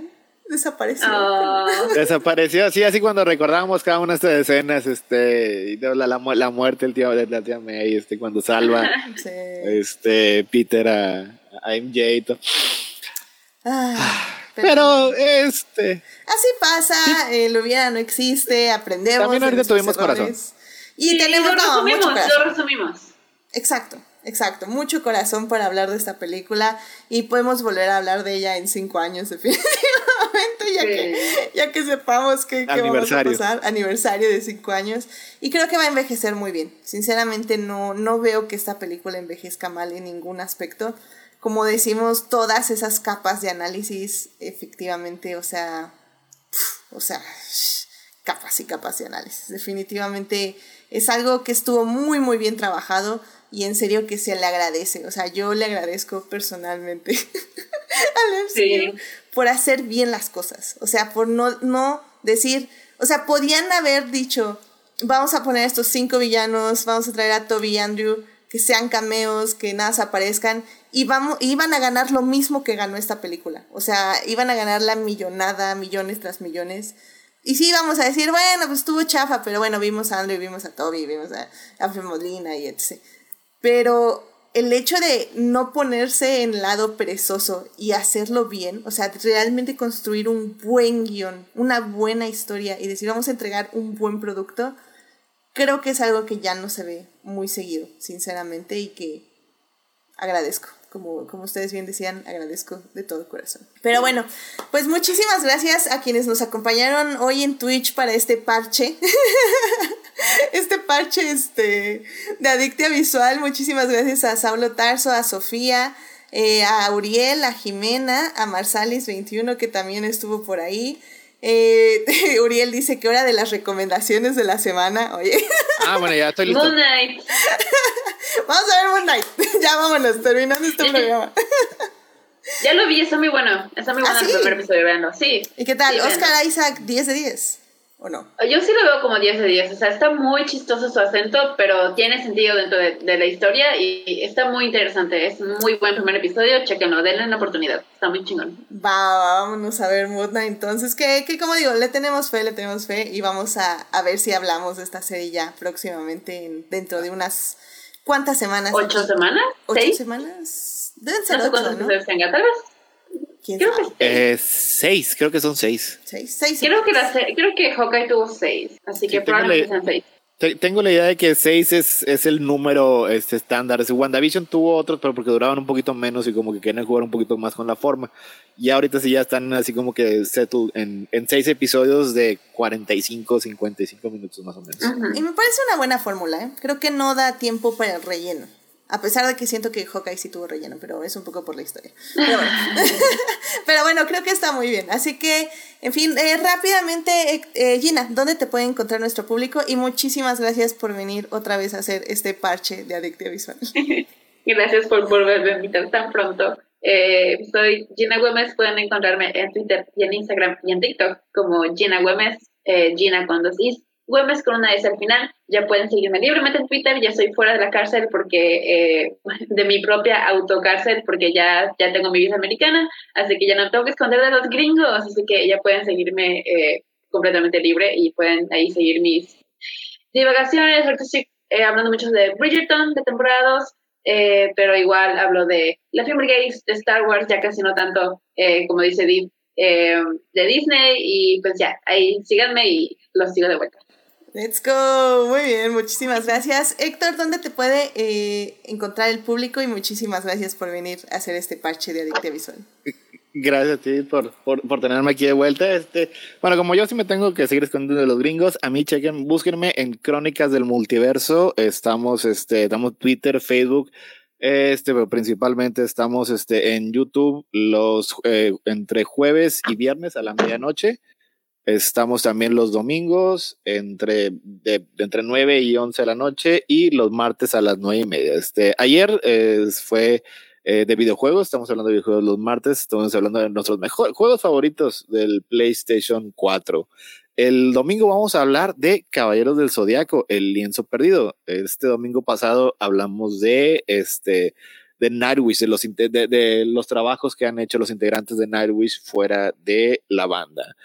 desapareció. Ah. Desapareció, sí, así cuando recordábamos cada una de estas escenas, este, la, la, la muerte del tío de la tía May, este, cuando salva este Peter a, a MJ y todo. Ah, pero, este. Así pasa, el hubiera no existe, aprendemos. También ahorita tuvimos corazón. Y tenemos. Lo resumimos, lo resumimos. Exacto. Exacto, mucho corazón para hablar de esta película y podemos volver a hablar de ella en cinco años definitivamente, ya, que, ya que sepamos que, que vamos a pasar, aniversario de cinco años y creo que va a envejecer muy bien. Sinceramente no, no veo que esta película envejezca mal en ningún aspecto. Como decimos, todas esas capas de análisis, efectivamente, o sea, o sea, capas y capas de análisis. Definitivamente es algo que estuvo muy, muy bien trabajado y en serio que se le agradece. O sea, yo le agradezco personalmente al por hacer bien las cosas. O sea, por no, no decir, o sea, podían haber dicho, vamos a poner estos cinco villanos, vamos a traer a Toby y Andrew, que sean cameos, que nada se aparezcan, y vamos, iban a ganar lo mismo que ganó esta película. O sea, iban a ganar la millonada, millones tras millones. Y sí, vamos a decir, bueno, pues estuvo chafa, pero bueno, vimos a Andrew, vimos a Toby, vimos a, a Molina y etc. Pero el hecho de no ponerse en lado perezoso y hacerlo bien, o sea, realmente construir un buen guion, una buena historia y decir vamos a entregar un buen producto, creo que es algo que ya no se ve muy seguido, sinceramente, y que agradezco. Como, como ustedes bien decían, agradezco de todo corazón. Pero bueno, pues muchísimas gracias a quienes nos acompañaron hoy en Twitch para este parche. este parche este, de Adictia Visual. Muchísimas gracias a Saulo Tarso, a Sofía, eh, a Uriel, a Jimena, a Marsalis21 que también estuvo por ahí. Eh, Uriel dice que hora de las recomendaciones de la semana. Oye. Ah, bueno, ya estoy listo. Moon Knight. Vamos a ver Moon Knight. ya vámonos, terminando este programa. ya lo vi, está muy bueno. Está muy bueno ¿Ah, el sí? primer episodio, veanlo. Sí. ¿Y qué tal? Sí, Oscar. Isaac, 10 de 10. ¿O no? Yo sí lo veo como 10 de 10. O sea, está muy chistoso su acento, pero tiene sentido dentro de, de la historia y está muy interesante. Es muy buen primer episodio. Chequenlo, denle una oportunidad. Está muy chingón. Va, vámonos a ver Knight. Entonces, que, que como digo, le tenemos fe, le tenemos fe y vamos a, a ver si hablamos de esta serie ya próximamente, en- dentro de unas cuantas semanas. ¿Ocho semanas? ¿Ocho ¿Seis? semanas? Deben ser No sé ocho, ¿no? episodios tenga. Tal vez. ¿Quién Creo que sabe? Eh, seis, creo que son seis. ¿Seis? ¿Seis? Creo que, la creo que Hawkeye tuvo seis. Así que tengo probablemente la- sean seis. Te- Tengo la idea de que 6 es, es el número este, estándar. Es- WandaVision tuvo otros, pero porque duraban un poquito menos y como que querían jugar un poquito más con la forma. Y ahorita sí ya están así como que settled en, en 6 episodios de 45, 55 minutos más o menos. Y me parece una buena fórmula, ¿eh? Creo que no da tiempo para el relleno. A pesar de que siento que Hawkeye sí tuvo relleno, pero es un poco por la historia. Pero bueno, creo que está muy bien. Así que, en fin, eh, rápidamente, eh, eh, Gina, ¿dónde te puede encontrar nuestro público? Y muchísimas gracias por venir otra vez a hacer este parche de Adictia Visual. Gracias por volverme a invitar tan pronto. Soy Gina Güemes, pueden encontrarme en Twitter y en Instagram y en TikTok como Gina Güemes, Gina con dos Güemes con una S al final. Ya pueden seguirme libremente en Twitter, ya estoy fuera de la cárcel porque eh, de mi propia autocárcel porque ya, ya tengo mi visa americana, así que ya no tengo que esconder de los gringos, así que ya pueden seguirme eh, completamente libre y pueden ahí seguir mis divagaciones. Ahorita estoy eh, hablando mucho de Bridgerton, de temporadas, eh, pero igual hablo de la Film Brigade, de Star Wars, ya casi no tanto, eh, como dice Div, eh, de Disney, y pues ya, ahí síganme y los sigo de vuelta. Let's go. Muy bien, muchísimas gracias. Héctor, ¿dónde te puede eh, encontrar el público? Y muchísimas gracias por venir a hacer este parche de Adictia Visual. Gracias a ti por, por, por tenerme aquí de vuelta. Este, bueno, como yo sí me tengo que seguir escondiendo de los gringos, a mí chequen, búsquenme en Crónicas del Multiverso. Estamos, este, estamos Twitter, Facebook, este, pero principalmente estamos este, en YouTube los eh, entre jueves y viernes a la medianoche. Estamos también los domingos entre, de, entre 9 y 11 de la noche y los martes a las 9 y media. Este, ayer eh, fue eh, de videojuegos, estamos hablando de videojuegos los martes, estamos hablando de nuestros mejores juegos favoritos del PlayStation 4. El domingo vamos a hablar de Caballeros del Zodiaco, el lienzo perdido. Este domingo pasado hablamos de este de Nightwish, de los, de, de los trabajos que han hecho los integrantes de Nightwish fuera de la banda.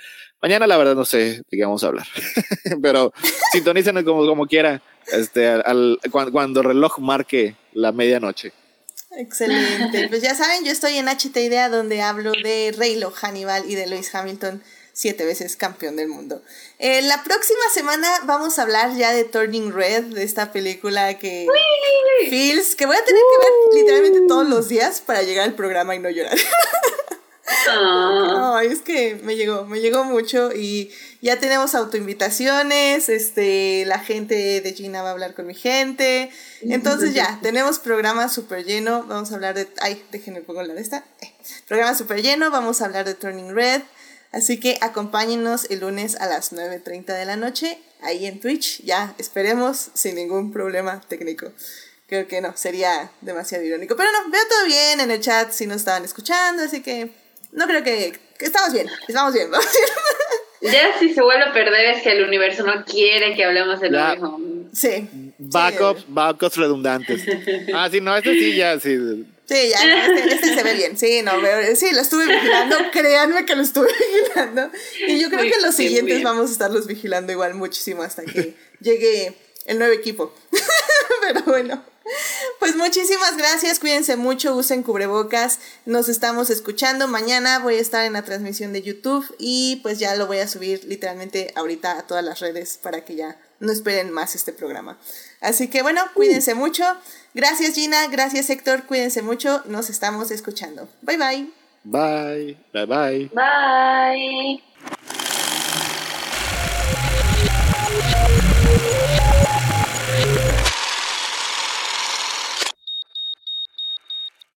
Mañana la verdad no sé de qué vamos a hablar, pero sintonícenos como, como quiera este, al, cuando, cuando el reloj marque la medianoche. Excelente. Pues ya saben, yo estoy en HT Idea donde hablo de Reylo Hannibal y de Lewis Hamilton, siete veces campeón del mundo. Eh, la próxima semana vamos a hablar ya de Turning Red, de esta película que... Feels, que voy a tener que ver literalmente todos los días para llegar al programa y no llorar. Ay, es que me llegó, me llegó mucho y ya tenemos autoinvitaciones, este, la gente de Gina va a hablar con mi gente, entonces ya, tenemos programa súper lleno, vamos a hablar de, ay, déjenme pongo la de esta, eh, programa súper lleno, vamos a hablar de Turning Red, así que acompáñenos el lunes a las 9.30 de la noche, ahí en Twitch, ya, esperemos sin ningún problema técnico. Creo que no, sería demasiado irónico. Pero no, veo todo bien en el chat si nos estaban escuchando, así que no creo que, que estamos bien, estamos bien. ¿no? ya si se vuelve a perder es que el universo no quiere que hablemos de lo mismo. Sí. Backups, backups redundantes. Ah, sí, no, este sí ya, sí. Sí, ya, este, este, se ve bien. Sí, no, sí, lo estuve vigilando. Créanme que lo estuve vigilando. Y yo creo que los siguientes vamos a estarlos vigilando igual muchísimo hasta que llegue el nuevo equipo. Pero bueno. Pues muchísimas gracias, cuídense mucho, usen cubrebocas, nos estamos escuchando. Mañana voy a estar en la transmisión de YouTube y pues ya lo voy a subir literalmente ahorita a todas las redes para que ya no esperen más este programa. Así que bueno, cuídense mucho. Gracias Gina, gracias Héctor, cuídense mucho, nos estamos escuchando. Bye bye. Bye, bye bye. Bye.